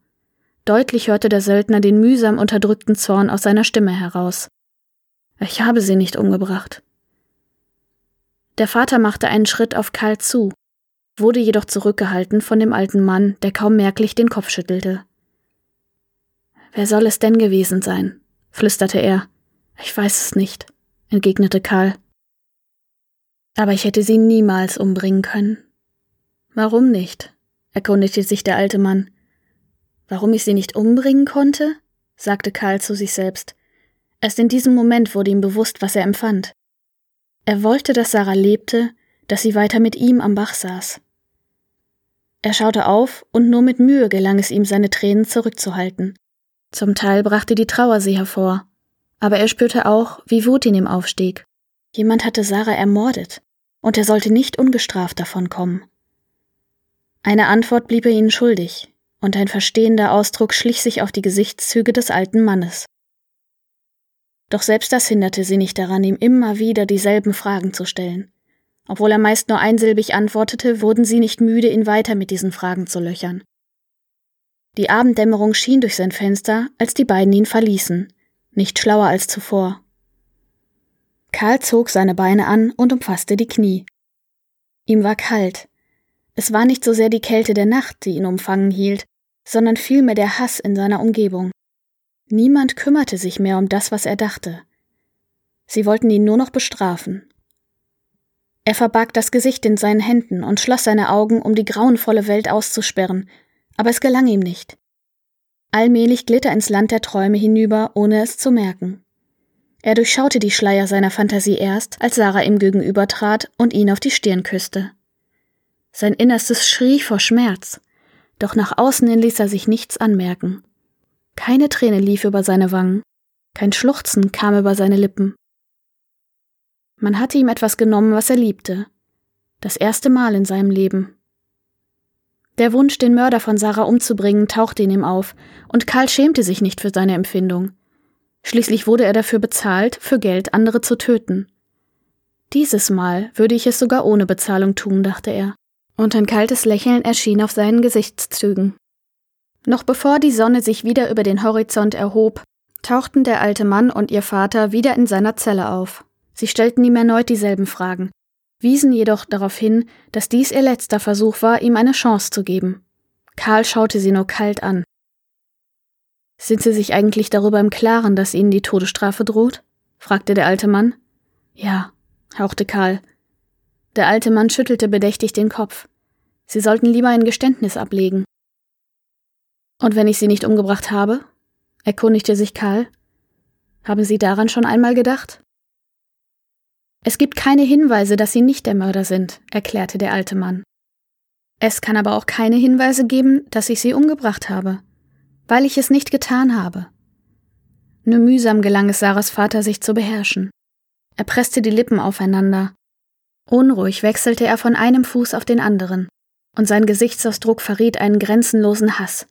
S1: Deutlich hörte der Söldner den mühsam unterdrückten Zorn aus seiner Stimme heraus. Ich habe sie nicht umgebracht. Der Vater machte einen Schritt auf Karl zu, wurde jedoch zurückgehalten von dem alten Mann, der kaum merklich den Kopf schüttelte. Wer soll es denn gewesen sein? flüsterte er. Ich weiß es nicht entgegnete Karl. Aber ich hätte sie niemals umbringen können. Warum nicht? erkundigte sich der alte Mann. Warum ich sie nicht umbringen konnte? sagte Karl zu sich selbst. Erst in diesem Moment wurde ihm bewusst, was er empfand. Er wollte, dass Sarah lebte, dass sie weiter mit ihm am Bach saß. Er schaute auf, und nur mit Mühe gelang es ihm, seine Tränen zurückzuhalten. Zum Teil brachte die Trauer sie hervor, aber er spürte auch, wie Wut in ihm aufstieg. Jemand hatte Sarah ermordet, und er sollte nicht ungestraft davonkommen. Eine Antwort blieb er ihnen schuldig, und ein verstehender Ausdruck schlich sich auf die Gesichtszüge des alten Mannes. Doch selbst das hinderte sie nicht daran, ihm immer wieder dieselben Fragen zu stellen. Obwohl er meist nur einsilbig antwortete, wurden sie nicht müde, ihn weiter mit diesen Fragen zu löchern. Die Abenddämmerung schien durch sein Fenster, als die beiden ihn verließen, nicht schlauer als zuvor. Karl zog seine Beine an und umfasste die Knie. Ihm war kalt. Es war nicht so sehr die Kälte der Nacht, die ihn umfangen hielt, sondern vielmehr der Hass in seiner Umgebung. Niemand kümmerte sich mehr um das, was er dachte. Sie wollten ihn nur noch bestrafen. Er verbarg das Gesicht in seinen Händen und schloss seine Augen, um die grauenvolle Welt auszusperren, aber es gelang ihm nicht. Allmählich glitt er ins Land der Träume hinüber, ohne es zu merken. Er durchschaute die Schleier seiner Fantasie erst, als Sarah ihm gegenübertrat und ihn auf die Stirn küsste. Sein Innerstes schrie vor Schmerz, doch nach außen hin ließ er sich nichts anmerken. Keine Träne lief über seine Wangen, kein Schluchzen kam über seine Lippen. Man hatte ihm etwas genommen, was er liebte, das erste Mal in seinem Leben. Der Wunsch, den Mörder von Sarah umzubringen, tauchte in ihm auf, und Karl schämte sich nicht für seine Empfindung. Schließlich wurde er dafür bezahlt, für Geld andere zu töten. Dieses Mal würde ich es sogar ohne Bezahlung tun, dachte er, und ein kaltes Lächeln erschien auf seinen Gesichtszügen. Noch bevor die Sonne sich wieder über den Horizont erhob, tauchten der alte Mann und ihr Vater wieder in seiner Zelle auf. Sie stellten ihm erneut dieselben Fragen, wiesen jedoch darauf hin, dass dies ihr letzter Versuch war, ihm eine Chance zu geben. Karl schaute sie nur kalt an. Sind Sie sich eigentlich darüber im Klaren, dass Ihnen die Todesstrafe droht? fragte der alte Mann. Ja, hauchte Karl. Der alte Mann schüttelte bedächtig den Kopf. Sie sollten lieber ein Geständnis ablegen. Und wenn ich Sie nicht umgebracht habe? erkundigte sich Karl. Haben Sie daran schon einmal gedacht? Es gibt keine Hinweise, dass Sie nicht der Mörder sind, erklärte der alte Mann. Es kann aber auch keine Hinweise geben, dass ich Sie umgebracht habe, weil ich es nicht getan habe. Nur mühsam gelang es Sarahs Vater, sich zu beherrschen. Er presste die Lippen aufeinander. Unruhig wechselte er von einem Fuß auf den anderen, und sein Gesichtsausdruck verriet einen grenzenlosen Hass,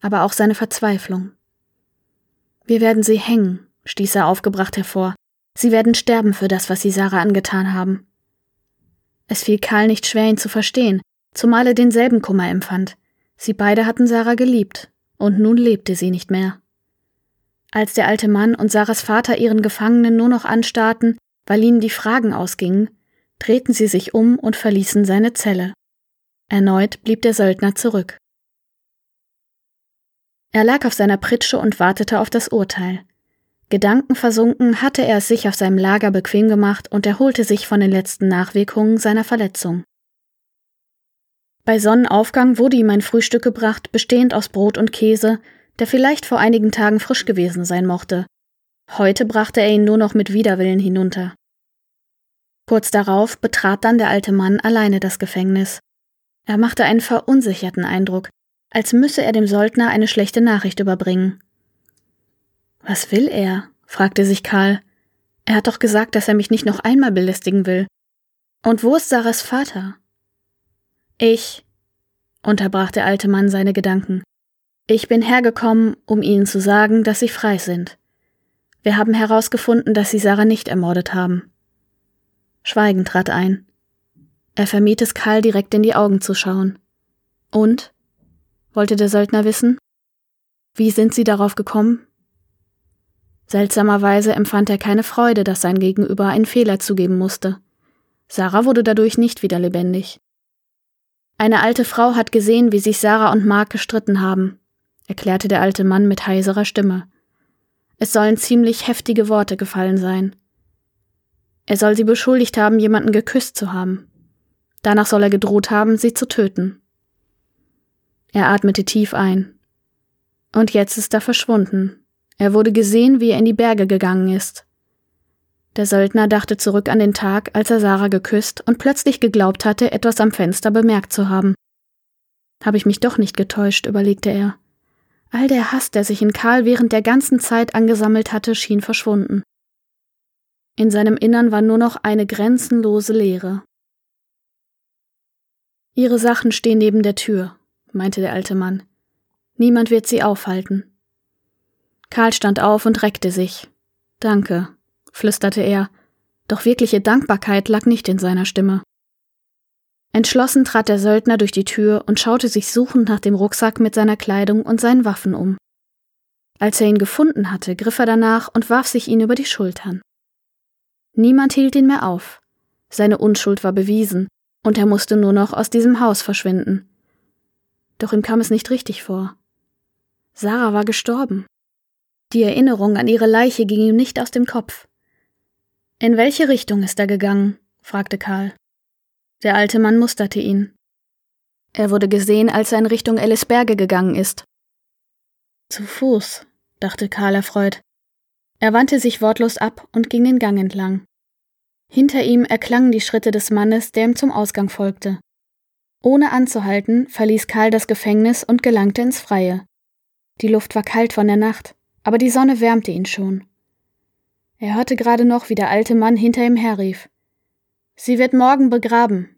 S1: aber auch seine Verzweiflung. Wir werden sie hängen, stieß er aufgebracht hervor. Sie werden sterben für das, was sie Sarah angetan haben. Es fiel Karl nicht schwer, ihn zu verstehen, zumal er denselben Kummer empfand. Sie beide hatten Sarah geliebt, und nun lebte sie nicht mehr. Als der alte Mann und Sarahs Vater ihren Gefangenen nur noch anstarrten, weil ihnen die Fragen ausgingen, drehten sie sich um und verließen seine Zelle. Erneut blieb der Söldner zurück. Er lag auf seiner Pritsche und wartete auf das Urteil. Gedankenversunken hatte er es sich auf seinem Lager bequem gemacht und erholte sich von den letzten Nachwirkungen seiner Verletzung. Bei Sonnenaufgang wurde ihm ein Frühstück gebracht, bestehend aus Brot und Käse, der vielleicht vor einigen Tagen frisch gewesen sein mochte. Heute brachte er ihn nur noch mit Widerwillen hinunter. Kurz darauf betrat dann der alte Mann alleine das Gefängnis. Er machte einen verunsicherten Eindruck, als müsse er dem Soldner eine schlechte Nachricht überbringen. Was will er? fragte sich Karl. Er hat doch gesagt, dass er mich nicht noch einmal belästigen will. Und wo ist Sarahs Vater? Ich, unterbrach der alte Mann seine Gedanken. Ich bin hergekommen, um Ihnen zu sagen, dass Sie frei sind. Wir haben herausgefunden, dass Sie Sarah nicht ermordet haben. Schweigen trat ein. Er vermied es Karl direkt in die Augen zu schauen. Und? wollte der Söldner wissen. Wie sind Sie darauf gekommen? Seltsamerweise empfand er keine Freude, dass sein Gegenüber einen Fehler zugeben musste. Sarah wurde dadurch nicht wieder lebendig. Eine alte Frau hat gesehen, wie sich Sarah und Mark gestritten haben erklärte der alte Mann mit heiserer Stimme. Es sollen ziemlich heftige Worte gefallen sein. Er soll sie beschuldigt haben, jemanden geküsst zu haben. Danach soll er gedroht haben, sie zu töten. Er atmete tief ein. Und jetzt ist er verschwunden. Er wurde gesehen, wie er in die Berge gegangen ist. Der Söldner dachte zurück an den Tag, als er Sarah geküsst und plötzlich geglaubt hatte, etwas am Fenster bemerkt zu haben. Habe ich mich doch nicht getäuscht, überlegte er. All der Hass, der sich in Karl während der ganzen Zeit angesammelt hatte, schien verschwunden. In seinem Innern war nur noch eine grenzenlose Leere. Ihre Sachen stehen neben der Tür, meinte der alte Mann. Niemand wird sie aufhalten. Karl stand auf und reckte sich. Danke, flüsterte er, doch wirkliche Dankbarkeit lag nicht in seiner Stimme. Entschlossen trat der Söldner durch die Tür und schaute sich suchend nach dem Rucksack mit seiner Kleidung und seinen Waffen um. Als er ihn gefunden hatte, griff er danach und warf sich ihn über die Schultern. Niemand hielt ihn mehr auf. Seine Unschuld war bewiesen, und er musste nur noch aus diesem Haus verschwinden. Doch ihm kam es nicht richtig vor. Sarah war gestorben. Die Erinnerung an ihre Leiche ging ihm nicht aus dem Kopf. In welche Richtung ist er gegangen? fragte Karl. Der alte Mann musterte ihn. Er wurde gesehen, als er in Richtung Ellisberge gegangen ist. Zu Fuß, dachte Karl erfreut. Er wandte sich wortlos ab und ging den Gang entlang. Hinter ihm erklangen die Schritte des Mannes, der ihm zum Ausgang folgte. Ohne anzuhalten, verließ Karl das Gefängnis und gelangte ins Freie. Die Luft war kalt von der Nacht, aber die Sonne wärmte ihn schon. Er hörte gerade noch, wie der alte Mann hinter ihm herrief. Sie wird morgen begraben.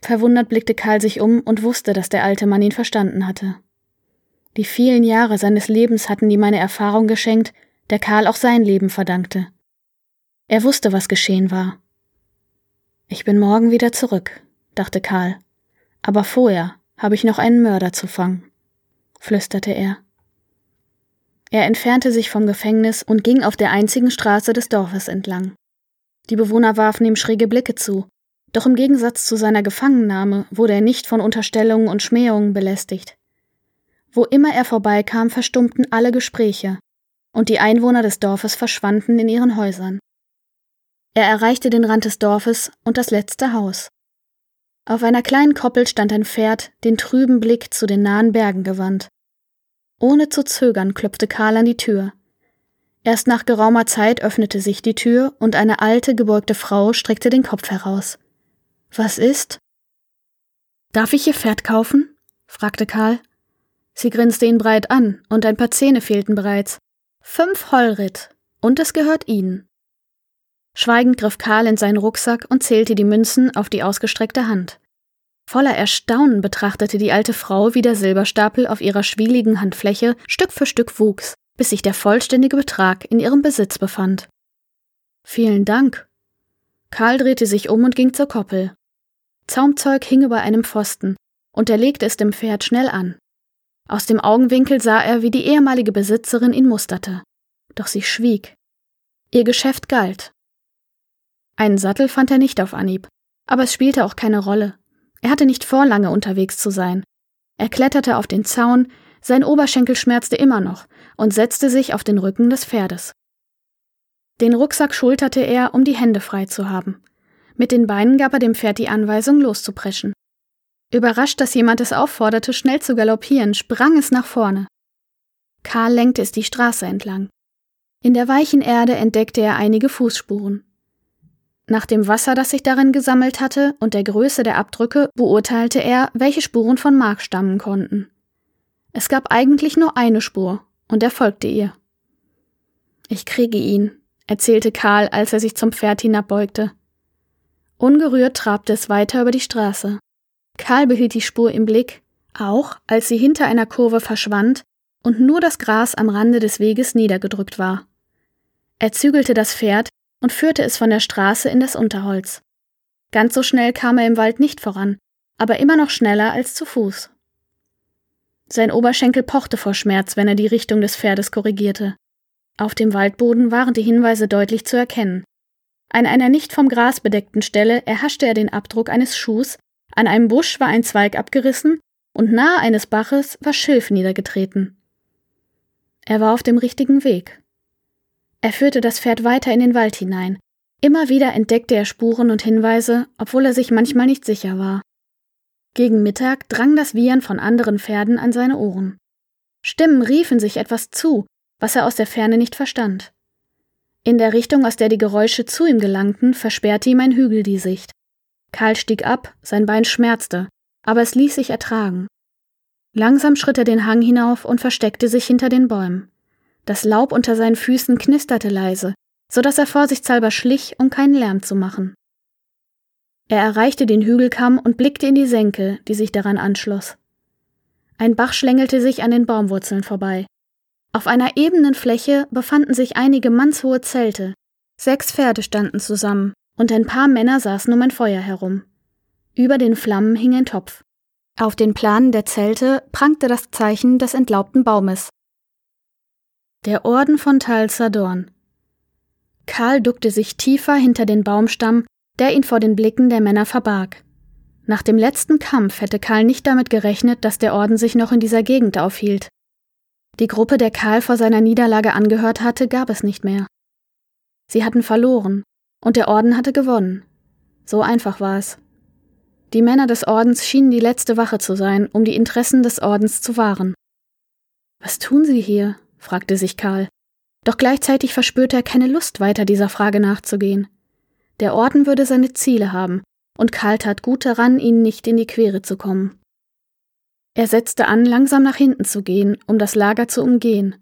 S1: Verwundert blickte Karl sich um und wusste, dass der alte Mann ihn verstanden hatte. Die vielen Jahre seines Lebens hatten ihm eine Erfahrung geschenkt, der Karl auch sein Leben verdankte. Er wusste, was geschehen war. Ich bin morgen wieder zurück, dachte Karl. Aber vorher habe ich noch einen Mörder zu fangen, flüsterte er. Er entfernte sich vom Gefängnis und ging auf der einzigen Straße des Dorfes entlang. Die Bewohner warfen ihm schräge Blicke zu, doch im Gegensatz zu seiner Gefangennahme wurde er nicht von Unterstellungen und Schmähungen belästigt. Wo immer er vorbeikam, verstummten alle Gespräche, und die Einwohner des Dorfes verschwanden in ihren Häusern. Er erreichte den Rand des Dorfes und das letzte Haus. Auf einer kleinen Koppel stand ein Pferd, den trüben Blick zu den nahen Bergen gewandt. Ohne zu zögern klopfte Karl an die Tür. Erst nach geraumer Zeit öffnete sich die Tür und eine alte, gebeugte Frau streckte den Kopf heraus. Was ist? Darf ich Ihr Pferd kaufen? fragte Karl. Sie grinste ihn breit an, und ein paar Zähne fehlten bereits. Fünf Hollritt, und es gehört Ihnen. Schweigend griff Karl in seinen Rucksack und zählte die Münzen auf die ausgestreckte Hand. Voller Erstaunen betrachtete die alte Frau, wie der Silberstapel auf ihrer schwieligen Handfläche Stück für Stück wuchs, bis sich der vollständige Betrag in ihrem Besitz befand. Vielen Dank. Karl drehte sich um und ging zur Koppel. Zaumzeug hing über einem Pfosten, und er legte es dem Pferd schnell an. Aus dem Augenwinkel sah er, wie die ehemalige Besitzerin ihn musterte. Doch sie schwieg. Ihr Geschäft galt. Einen Sattel fand er nicht auf Anhieb, aber es spielte auch keine Rolle. Er hatte nicht vor, lange unterwegs zu sein. Er kletterte auf den Zaun, sein Oberschenkel schmerzte immer noch und setzte sich auf den Rücken des Pferdes. Den Rucksack schulterte er, um die Hände frei zu haben. Mit den Beinen gab er dem Pferd die Anweisung, loszupreschen. Überrascht, dass jemand es aufforderte, schnell zu galoppieren, sprang es nach vorne. Karl lenkte es die Straße entlang. In der weichen Erde entdeckte er einige Fußspuren. Nach dem Wasser, das sich darin gesammelt hatte, und der Größe der Abdrücke beurteilte er, welche Spuren von Mark stammen konnten. Es gab eigentlich nur eine Spur, und er folgte ihr. Ich kriege ihn, erzählte Karl, als er sich zum Pferd hinabbeugte. Ungerührt trabte es weiter über die Straße. Karl behielt die Spur im Blick, auch als sie hinter einer Kurve verschwand und nur das Gras am Rande des Weges niedergedrückt war. Er zügelte das Pferd und führte es von der Straße in das Unterholz. Ganz so schnell kam er im Wald nicht voran, aber immer noch schneller als zu Fuß. Sein Oberschenkel pochte vor Schmerz, wenn er die Richtung des Pferdes korrigierte. Auf dem Waldboden waren die Hinweise deutlich zu erkennen. An einer nicht vom Gras bedeckten Stelle erhaschte er den Abdruck eines Schuhs, an einem Busch war ein Zweig abgerissen und nahe eines Baches war Schilf niedergetreten. Er war auf dem richtigen Weg. Er führte das Pferd weiter in den Wald hinein. Immer wieder entdeckte er Spuren und Hinweise, obwohl er sich manchmal nicht sicher war. Gegen Mittag drang das Wiehern von anderen Pferden an seine Ohren. Stimmen riefen sich etwas zu, was er aus der Ferne nicht verstand. In der Richtung, aus der die Geräusche zu ihm gelangten, versperrte ihm ein Hügel die Sicht. Karl stieg ab, sein Bein schmerzte, aber es ließ sich ertragen. Langsam schritt er den Hang hinauf und versteckte sich hinter den Bäumen. Das Laub unter seinen Füßen knisterte leise, so dass er vorsichtshalber schlich, um keinen Lärm zu machen. Er erreichte den Hügelkamm und blickte in die Senke, die sich daran anschloss. Ein Bach schlängelte sich an den Baumwurzeln vorbei. Auf einer ebenen Fläche befanden sich einige mannshohe Zelte. Sechs Pferde standen zusammen, und ein paar Männer saßen um ein Feuer herum. Über den Flammen hing ein Topf. Auf den Planen der Zelte prangte das Zeichen des entlaubten Baumes. Der Orden von Tal Sadorn. Karl duckte sich tiefer hinter den Baumstamm, der ihn vor den Blicken der Männer verbarg. Nach dem letzten Kampf hätte Karl nicht damit gerechnet, dass der Orden sich noch in dieser Gegend aufhielt. Die Gruppe, der Karl vor seiner Niederlage angehört hatte, gab es nicht mehr. Sie hatten verloren, und der Orden hatte gewonnen. So einfach war es. Die Männer des Ordens schienen die letzte Wache zu sein, um die Interessen des Ordens zu wahren. Was tun Sie hier? Fragte sich Karl. Doch gleichzeitig verspürte er keine Lust, weiter dieser Frage nachzugehen. Der Orden würde seine Ziele haben, und Karl tat gut daran, ihnen nicht in die Quere zu kommen. Er setzte an, langsam nach hinten zu gehen, um das Lager zu umgehen.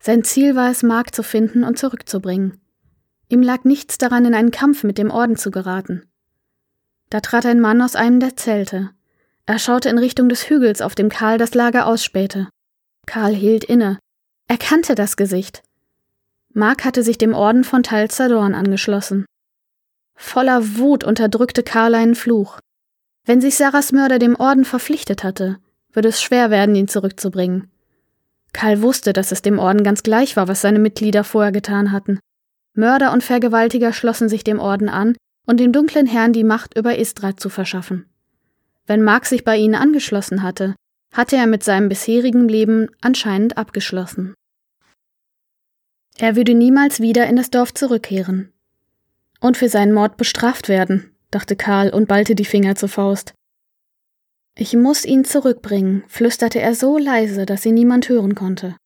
S1: Sein Ziel war es, Mark zu finden und zurückzubringen. Ihm lag nichts daran, in einen Kampf mit dem Orden zu geraten. Da trat ein Mann aus einem der Zelte. Er schaute in Richtung des Hügels, auf dem Karl das Lager ausspähte. Karl hielt inne. Er kannte das Gesicht. Mark hatte sich dem Orden von Talzadorn angeschlossen. Voller Wut unterdrückte Karl einen Fluch. Wenn sich Sarahs Mörder dem Orden verpflichtet hatte, würde es schwer werden, ihn zurückzubringen. Karl wusste, dass es dem Orden ganz gleich war, was seine Mitglieder vorher getan hatten. Mörder und Vergewaltiger schlossen sich dem Orden an, um dem dunklen Herrn die Macht über Istra zu verschaffen. Wenn Mark sich bei ihnen angeschlossen hatte, hatte er mit seinem bisherigen Leben anscheinend abgeschlossen. Er würde niemals wieder in das Dorf zurückkehren. Und für seinen Mord bestraft werden, dachte Karl und ballte die Finger zur Faust. Ich muss ihn zurückbringen, flüsterte er so leise, dass ihn niemand hören konnte.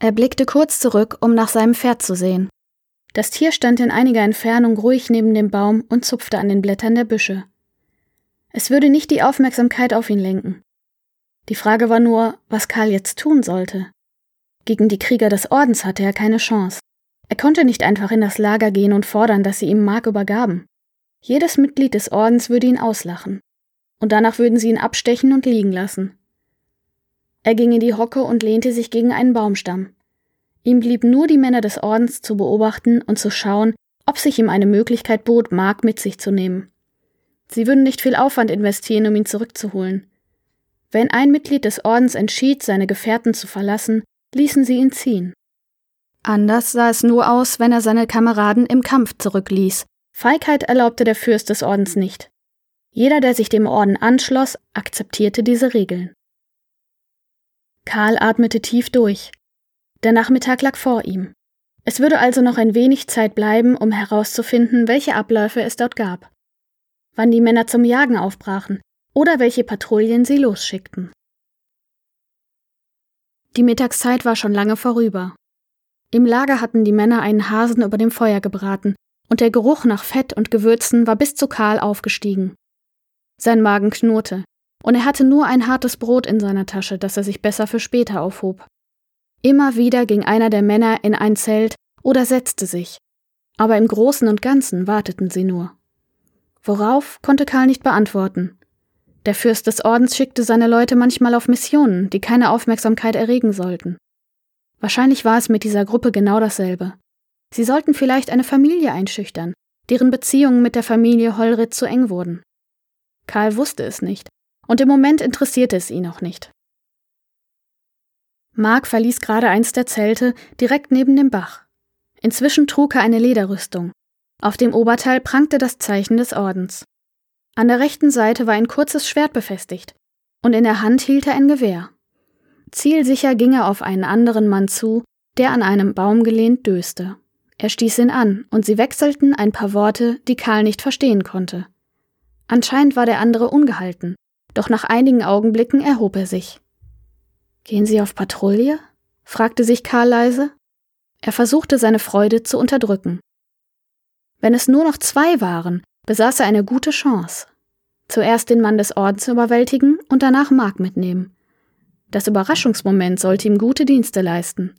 S1: Er blickte kurz zurück, um nach seinem Pferd zu sehen. Das Tier stand in einiger Entfernung ruhig neben dem Baum und zupfte an den Blättern der Büsche. Es würde nicht die Aufmerksamkeit auf ihn lenken. Die Frage war nur, was Karl jetzt tun sollte. Gegen die Krieger des Ordens hatte er keine Chance. Er konnte nicht einfach in das Lager gehen und fordern, dass sie ihm Mark übergaben. Jedes Mitglied des Ordens würde ihn auslachen und danach würden sie ihn abstechen und liegen lassen. Er ging in die Hocke und lehnte sich gegen einen Baumstamm. Ihm blieb nur die Männer des Ordens zu beobachten und zu schauen, ob sich ihm eine Möglichkeit bot, Mark mit sich zu nehmen. Sie würden nicht viel Aufwand investieren, um ihn zurückzuholen. Wenn ein Mitglied des Ordens entschied, seine Gefährten zu verlassen, ließen sie ihn ziehen. Anders sah es nur aus, wenn er seine Kameraden im Kampf zurückließ. Feigheit erlaubte der Fürst des Ordens nicht. Jeder, der sich dem Orden anschloss, akzeptierte diese Regeln. Karl atmete tief durch. Der Nachmittag lag vor ihm. Es würde also noch ein wenig Zeit bleiben, um herauszufinden, welche Abläufe es dort gab. Wann die Männer zum Jagen aufbrachen oder welche Patrouillen sie losschickten. Die Mittagszeit war schon lange vorüber. Im Lager hatten die Männer einen Hasen über dem Feuer gebraten, und der Geruch nach Fett und Gewürzen war bis zu Karl aufgestiegen. Sein Magen knurrte, und er hatte nur ein hartes Brot in seiner Tasche, das er sich besser für später aufhob. Immer wieder ging einer der Männer in ein Zelt oder setzte sich, aber im Großen und Ganzen warteten sie nur. Worauf konnte Karl nicht beantworten. Der Fürst des Ordens schickte seine Leute manchmal auf Missionen, die keine Aufmerksamkeit erregen sollten. Wahrscheinlich war es mit dieser Gruppe genau dasselbe. Sie sollten vielleicht eine Familie einschüchtern, deren Beziehungen mit der Familie Holrit zu eng wurden. Karl wusste es nicht, und im Moment interessierte es ihn auch nicht. Mark verließ gerade eins der Zelte direkt neben dem Bach. Inzwischen trug er eine Lederrüstung. Auf dem Oberteil prangte das Zeichen des Ordens. An der rechten Seite war ein kurzes Schwert befestigt, und in der Hand hielt er ein Gewehr. Zielsicher ging er auf einen anderen Mann zu, der an einem Baum gelehnt döste. Er stieß ihn an, und sie wechselten ein paar Worte, die Karl nicht verstehen konnte. Anscheinend war der andere ungehalten, doch nach einigen Augenblicken erhob er sich. Gehen Sie auf Patrouille? fragte sich Karl leise. Er versuchte seine Freude zu unterdrücken. Wenn es nur noch zwei waren, besaß er eine gute Chance. Zuerst den Mann des Ordens überwältigen und danach Mark mitnehmen. Das Überraschungsmoment sollte ihm gute Dienste leisten.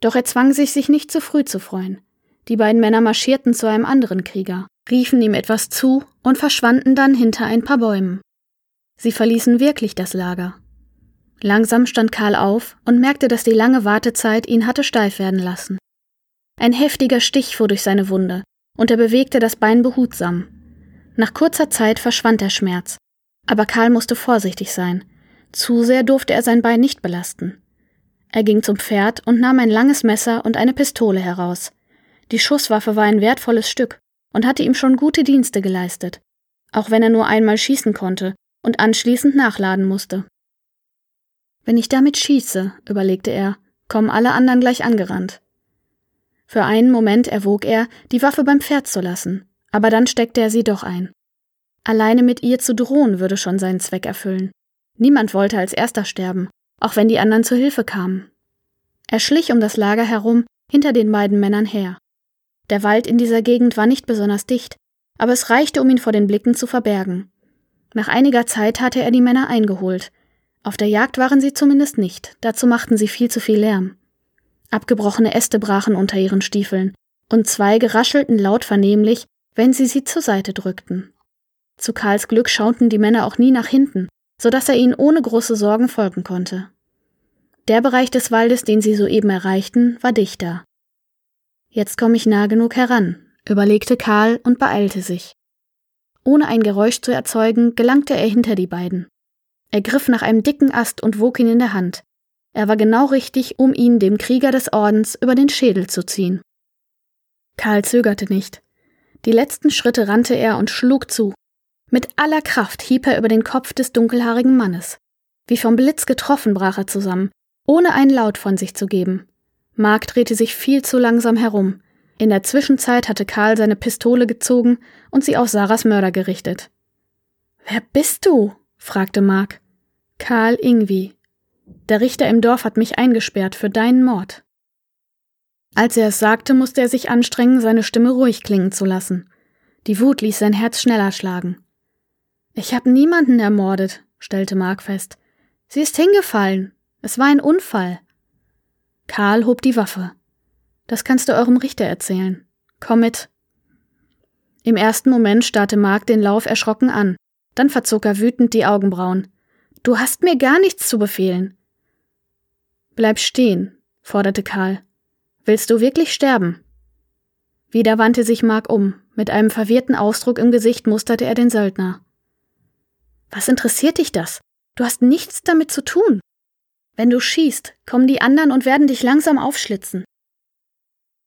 S1: Doch er zwang sich, sich nicht zu früh zu freuen. Die beiden Männer marschierten zu einem anderen Krieger, riefen ihm etwas zu und verschwanden dann hinter ein paar Bäumen. Sie verließen wirklich das Lager. Langsam stand Karl auf und merkte, dass die lange Wartezeit ihn hatte steif werden lassen. Ein heftiger Stich fuhr durch seine Wunde, und er bewegte das Bein behutsam. Nach kurzer Zeit verschwand der Schmerz, aber Karl musste vorsichtig sein. Zu sehr durfte er sein Bein nicht belasten. Er ging zum Pferd und nahm ein langes Messer und eine Pistole heraus. Die Schusswaffe war ein wertvolles Stück und hatte ihm schon gute Dienste geleistet, auch wenn er nur einmal schießen konnte und anschließend nachladen musste. Wenn ich damit schieße, überlegte er, kommen alle anderen gleich angerannt. Für einen Moment erwog er, die Waffe beim Pferd zu lassen, aber dann steckte er sie doch ein. Alleine mit ihr zu drohen würde schon seinen Zweck erfüllen. Niemand wollte als erster sterben, auch wenn die anderen zu Hilfe kamen. Er schlich um das Lager herum, hinter den beiden Männern her. Der Wald in dieser Gegend war nicht besonders dicht, aber es reichte, um ihn vor den Blicken zu verbergen. Nach einiger Zeit hatte er die Männer eingeholt. Auf der Jagd waren sie zumindest nicht, dazu machten sie viel zu viel Lärm. Abgebrochene Äste brachen unter ihren Stiefeln, und Zweige raschelten laut vernehmlich, wenn sie sie zur Seite drückten. Zu Karls Glück schauten die Männer auch nie nach hinten, so dass er ihnen ohne große Sorgen folgen konnte. Der Bereich des Waldes, den sie soeben erreichten, war dichter. Jetzt komme ich nah genug heran, überlegte Karl und beeilte sich. Ohne ein Geräusch zu erzeugen, gelangte er hinter die beiden. Er griff nach einem dicken Ast und wog ihn in der Hand. Er war genau richtig, um ihn dem Krieger des Ordens über den Schädel zu ziehen. Karl zögerte nicht. Die letzten Schritte rannte er und schlug zu. Mit aller Kraft hieb er über den Kopf des dunkelhaarigen Mannes. Wie vom Blitz getroffen brach er zusammen, ohne einen Laut von sich zu geben. Mark drehte sich viel zu langsam herum. In der Zwischenzeit hatte Karl seine Pistole gezogen und sie auf Sarahs Mörder gerichtet. Wer bist du? fragte Mark. Karl Ingwie. Der Richter im Dorf hat mich eingesperrt für deinen Mord. Als er es sagte, musste er sich anstrengen, seine Stimme ruhig klingen zu lassen. Die Wut ließ sein Herz schneller schlagen. Ich habe niemanden ermordet, stellte Mark fest. Sie ist hingefallen. Es war ein Unfall. Karl hob die Waffe. Das kannst du eurem Richter erzählen. Komm mit. Im ersten Moment starrte Mark den Lauf erschrocken an. Dann verzog er wütend die Augenbrauen. Du hast mir gar nichts zu befehlen. Bleib stehen, forderte Karl. Willst du wirklich sterben? Wieder wandte sich Mark um. Mit einem verwirrten Ausdruck im Gesicht musterte er den Söldner. Was interessiert dich das? Du hast nichts damit zu tun. Wenn du schießt, kommen die anderen und werden dich langsam aufschlitzen.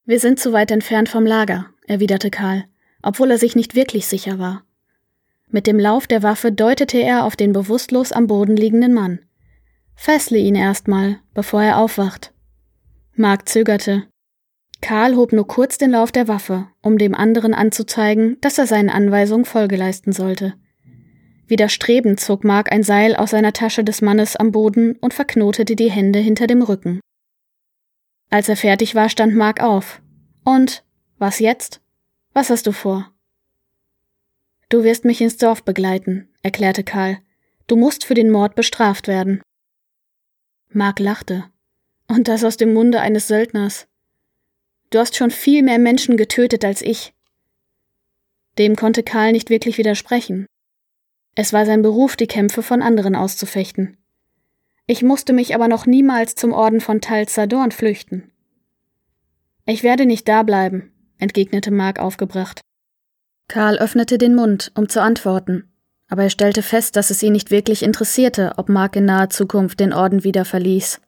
S1: Wir sind zu weit entfernt vom Lager, erwiderte Karl, obwohl er sich nicht wirklich sicher war. Mit dem Lauf der Waffe deutete er auf den bewusstlos am Boden liegenden Mann. Fessle ihn erstmal, bevor er aufwacht. Mark zögerte. Karl hob nur kurz den Lauf der Waffe, um dem anderen anzuzeigen, dass er seinen Anweisungen Folge leisten sollte. Widerstrebend zog Mark ein Seil aus seiner Tasche des Mannes am Boden und verknotete die Hände hinter dem Rücken. Als er fertig war, stand Mark auf. Und was jetzt? Was hast du vor? Du wirst mich ins Dorf begleiten, erklärte Karl. Du musst für den Mord bestraft werden. Mark lachte. Und das aus dem Munde eines Söldners. Du hast schon viel mehr Menschen getötet als ich. Dem konnte Karl nicht wirklich widersprechen. Es war sein Beruf, die Kämpfe von anderen auszufechten. Ich musste mich aber noch niemals zum Orden von Tal Zadorn flüchten. Ich werde nicht da bleiben, entgegnete Mark aufgebracht. Karl öffnete den Mund, um zu antworten, aber er stellte fest, dass es ihn nicht wirklich interessierte, ob Mark in naher Zukunft den Orden wieder verließ.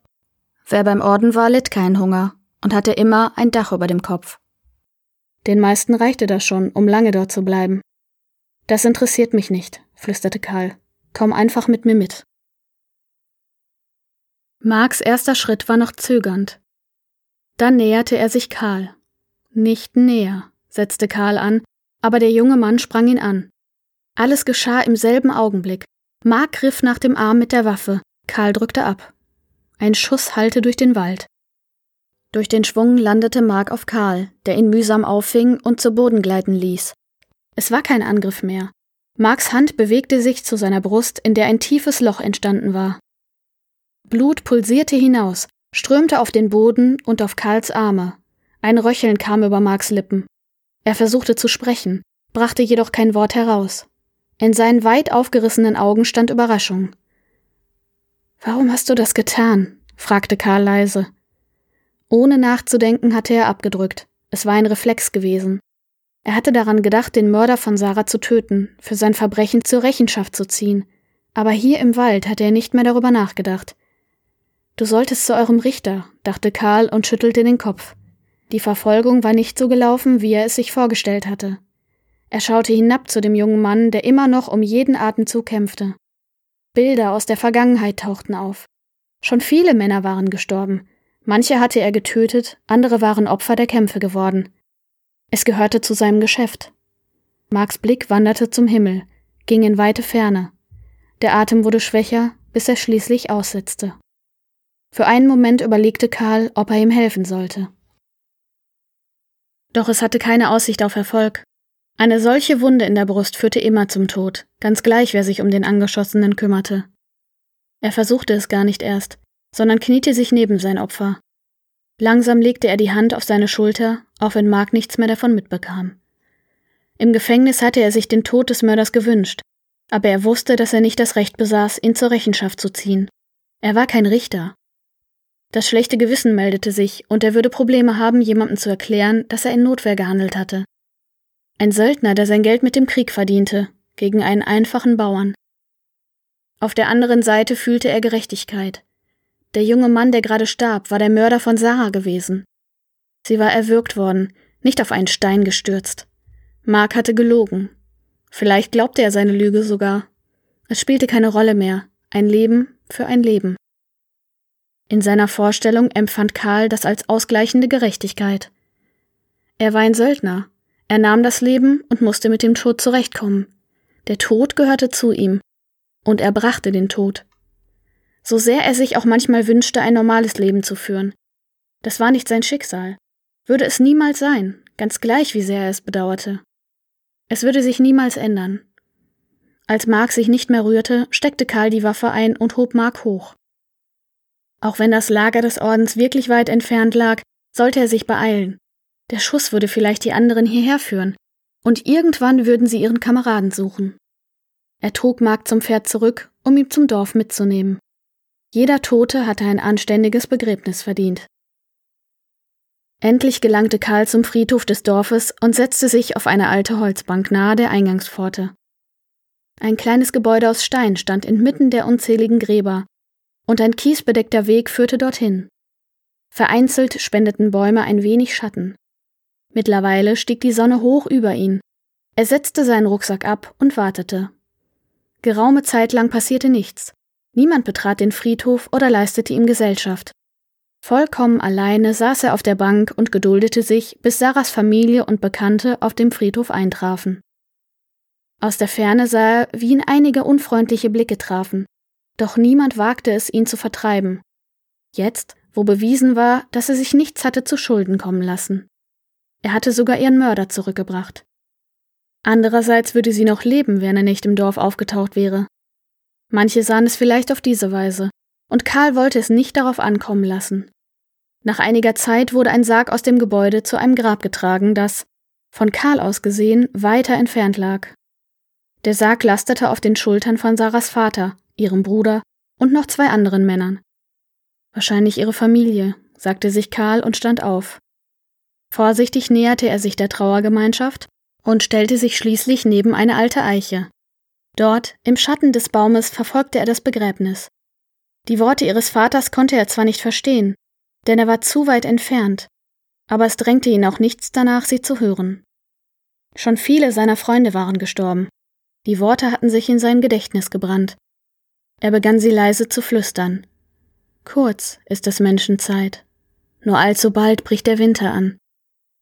S1: Wer beim Orden war, litt keinen Hunger und hatte immer ein Dach über dem Kopf. Den meisten reichte das schon, um lange dort zu bleiben. Das interessiert mich nicht, flüsterte Karl. Komm einfach mit mir mit. Marks erster Schritt war noch zögernd. Dann näherte er sich Karl. Nicht näher, setzte Karl an, aber der junge Mann sprang ihn an. Alles geschah im selben Augenblick. Mark griff nach dem Arm mit der Waffe, Karl drückte ab. Ein Schuss hallte durch den Wald. Durch den Schwung landete Mark auf Karl, der ihn mühsam auffing und zu Boden gleiten ließ. Es war kein Angriff mehr. Marks Hand bewegte sich zu seiner Brust, in der ein tiefes Loch entstanden war. Blut pulsierte hinaus, strömte auf den Boden und auf Karls Arme. Ein Röcheln kam über Marks Lippen. Er versuchte zu sprechen, brachte jedoch kein Wort heraus. In seinen weit aufgerissenen Augen stand Überraschung. Warum hast du das getan? fragte Karl leise. Ohne nachzudenken hatte er abgedrückt. Es war ein Reflex gewesen. Er hatte daran gedacht, den Mörder von Sarah zu töten, für sein Verbrechen zur Rechenschaft zu ziehen. Aber hier im Wald hatte er nicht mehr darüber nachgedacht. Du solltest zu eurem Richter, dachte Karl und schüttelte den Kopf. Die Verfolgung war nicht so gelaufen, wie er es sich vorgestellt hatte. Er schaute hinab zu dem jungen Mann, der immer noch um jeden Atemzug kämpfte. Bilder aus der Vergangenheit tauchten auf. Schon viele Männer waren gestorben, Manche hatte er getötet, andere waren Opfer der Kämpfe geworden. Es gehörte zu seinem Geschäft. Marks Blick wanderte zum Himmel, ging in weite Ferne. Der Atem wurde schwächer, bis er schließlich aussetzte. Für einen Moment überlegte Karl, ob er ihm helfen sollte. Doch es hatte keine Aussicht auf Erfolg. Eine solche Wunde in der Brust führte immer zum Tod, ganz gleich, wer sich um den Angeschossenen kümmerte. Er versuchte es gar nicht erst, sondern kniete sich neben sein Opfer. Langsam legte er die Hand auf seine Schulter, auch wenn Mark nichts mehr davon mitbekam. Im Gefängnis hatte er sich den Tod des Mörders gewünscht, aber er wusste, dass er nicht das Recht besaß, ihn zur Rechenschaft zu ziehen. Er war kein Richter. Das schlechte Gewissen meldete sich, und er würde Probleme haben, jemandem zu erklären, dass er in Notwehr gehandelt hatte. Ein Söldner, der sein Geld mit dem Krieg verdiente, gegen einen einfachen Bauern. Auf der anderen Seite fühlte er Gerechtigkeit. Der junge Mann, der gerade starb, war der Mörder von Sarah gewesen. Sie war erwürgt worden, nicht auf einen Stein gestürzt. Mark hatte gelogen. Vielleicht glaubte er seine Lüge sogar. Es spielte keine Rolle mehr. Ein Leben für ein Leben. In seiner Vorstellung empfand Karl das als ausgleichende Gerechtigkeit. Er war ein Söldner. Er nahm das Leben und musste mit dem Tod zurechtkommen. Der Tod gehörte zu ihm. Und er brachte den Tod. So sehr er sich auch manchmal wünschte, ein normales Leben zu führen. Das war nicht sein Schicksal. Würde es niemals sein, ganz gleich wie sehr er es bedauerte. Es würde sich niemals ändern. Als Mark sich nicht mehr rührte, steckte Karl die Waffe ein und hob Mark hoch. Auch wenn das Lager des Ordens wirklich weit entfernt lag, sollte er sich beeilen. Der Schuss würde vielleicht die anderen hierher führen, und irgendwann würden sie ihren Kameraden suchen. Er trug Mark zum Pferd zurück, um ihn zum Dorf mitzunehmen. Jeder Tote hatte ein anständiges Begräbnis verdient. Endlich gelangte Karl zum Friedhof des Dorfes und setzte sich auf eine alte Holzbank nahe der Eingangspforte. Ein kleines Gebäude aus Stein stand inmitten der unzähligen Gräber, und ein kiesbedeckter Weg führte dorthin. Vereinzelt spendeten Bäume ein wenig Schatten. Mittlerweile stieg die Sonne hoch über ihn. Er setzte seinen Rucksack ab und wartete. Geraume Zeit lang passierte nichts. Niemand betrat den Friedhof oder leistete ihm Gesellschaft. Vollkommen alleine saß er auf der Bank und geduldete sich, bis Sarahs Familie und Bekannte auf dem Friedhof eintrafen. Aus der Ferne sah er, wie ihn einige unfreundliche Blicke trafen, doch niemand wagte es, ihn zu vertreiben. Jetzt, wo bewiesen war, dass er sich nichts hatte zu Schulden kommen lassen. Er hatte sogar ihren Mörder zurückgebracht. Andererseits würde sie noch leben, wenn er nicht im Dorf aufgetaucht wäre. Manche sahen es vielleicht auf diese Weise, und Karl wollte es nicht darauf ankommen lassen. Nach einiger Zeit wurde ein Sarg aus dem Gebäude zu einem Grab getragen, das, von Karl aus gesehen, weiter entfernt lag. Der Sarg lastete auf den Schultern von Sarahs Vater, ihrem Bruder und noch zwei anderen Männern. Wahrscheinlich ihre Familie, sagte sich Karl und stand auf. Vorsichtig näherte er sich der Trauergemeinschaft und stellte sich schließlich neben eine alte Eiche. Dort, im Schatten des Baumes, verfolgte er das Begräbnis. Die Worte ihres Vaters konnte er zwar nicht verstehen, denn er war zu weit entfernt, aber es drängte ihn auch nichts danach, sie zu hören. Schon viele seiner Freunde waren gestorben. Die Worte hatten sich in sein Gedächtnis gebrannt. Er begann sie leise zu flüstern. Kurz ist des Menschen Zeit. Nur allzu bald bricht der Winter an,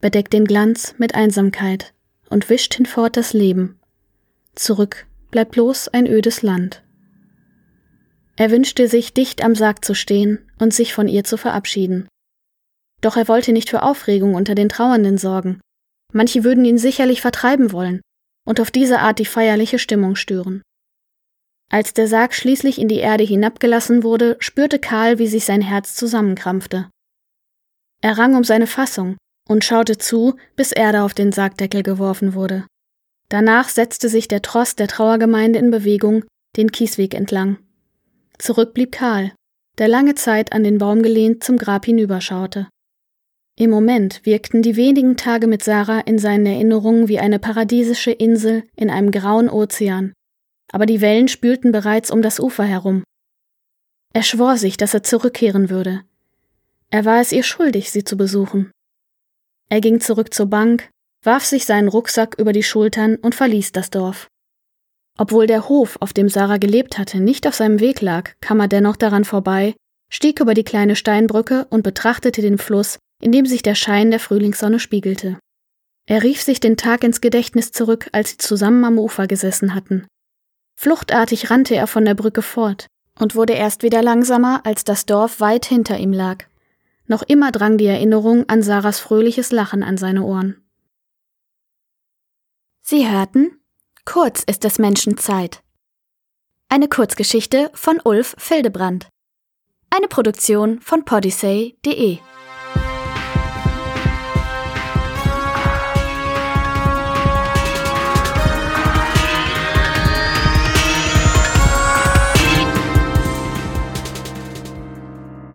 S1: bedeckt den Glanz mit Einsamkeit und wischt hinfort das Leben. Zurück bleibt bloß ein ödes Land. Er wünschte sich, dicht am Sarg zu stehen und sich von ihr zu verabschieden. Doch er wollte nicht für Aufregung unter den Trauernden sorgen. Manche würden ihn sicherlich vertreiben wollen und auf diese Art die feierliche Stimmung stören. Als der Sarg schließlich in die Erde hinabgelassen wurde, spürte Karl, wie sich sein Herz zusammenkrampfte. Er rang um seine Fassung und schaute zu, bis Erde auf den Sargdeckel geworfen wurde. Danach setzte sich der Tross der Trauergemeinde in Bewegung, den Kiesweg entlang. Zurück blieb Karl, der lange Zeit an den Baum gelehnt zum Grab hinüberschaute. Im Moment wirkten die wenigen Tage mit Sarah in seinen Erinnerungen wie eine paradiesische Insel in einem grauen Ozean, aber die Wellen spülten bereits um das Ufer herum. Er schwor sich, dass er zurückkehren würde. Er war es ihr schuldig, sie zu besuchen. Er ging zurück zur Bank, warf sich seinen Rucksack über die Schultern und verließ das Dorf. Obwohl der Hof, auf dem Sarah gelebt hatte, nicht auf seinem Weg lag, kam er dennoch daran vorbei, stieg über die kleine Steinbrücke und betrachtete den Fluss, in dem sich der Schein der Frühlingssonne spiegelte. Er rief sich den Tag ins Gedächtnis zurück, als sie zusammen am Ufer gesessen hatten. Fluchtartig rannte er von der Brücke fort und wurde erst wieder langsamer, als das Dorf weit hinter ihm lag. Noch immer drang die Erinnerung an Sarahs fröhliches Lachen an seine Ohren. Sie hörten Kurz ist des Menschen Zeit. Eine Kurzgeschichte von Ulf Fildebrand. Eine Produktion von podyssey.de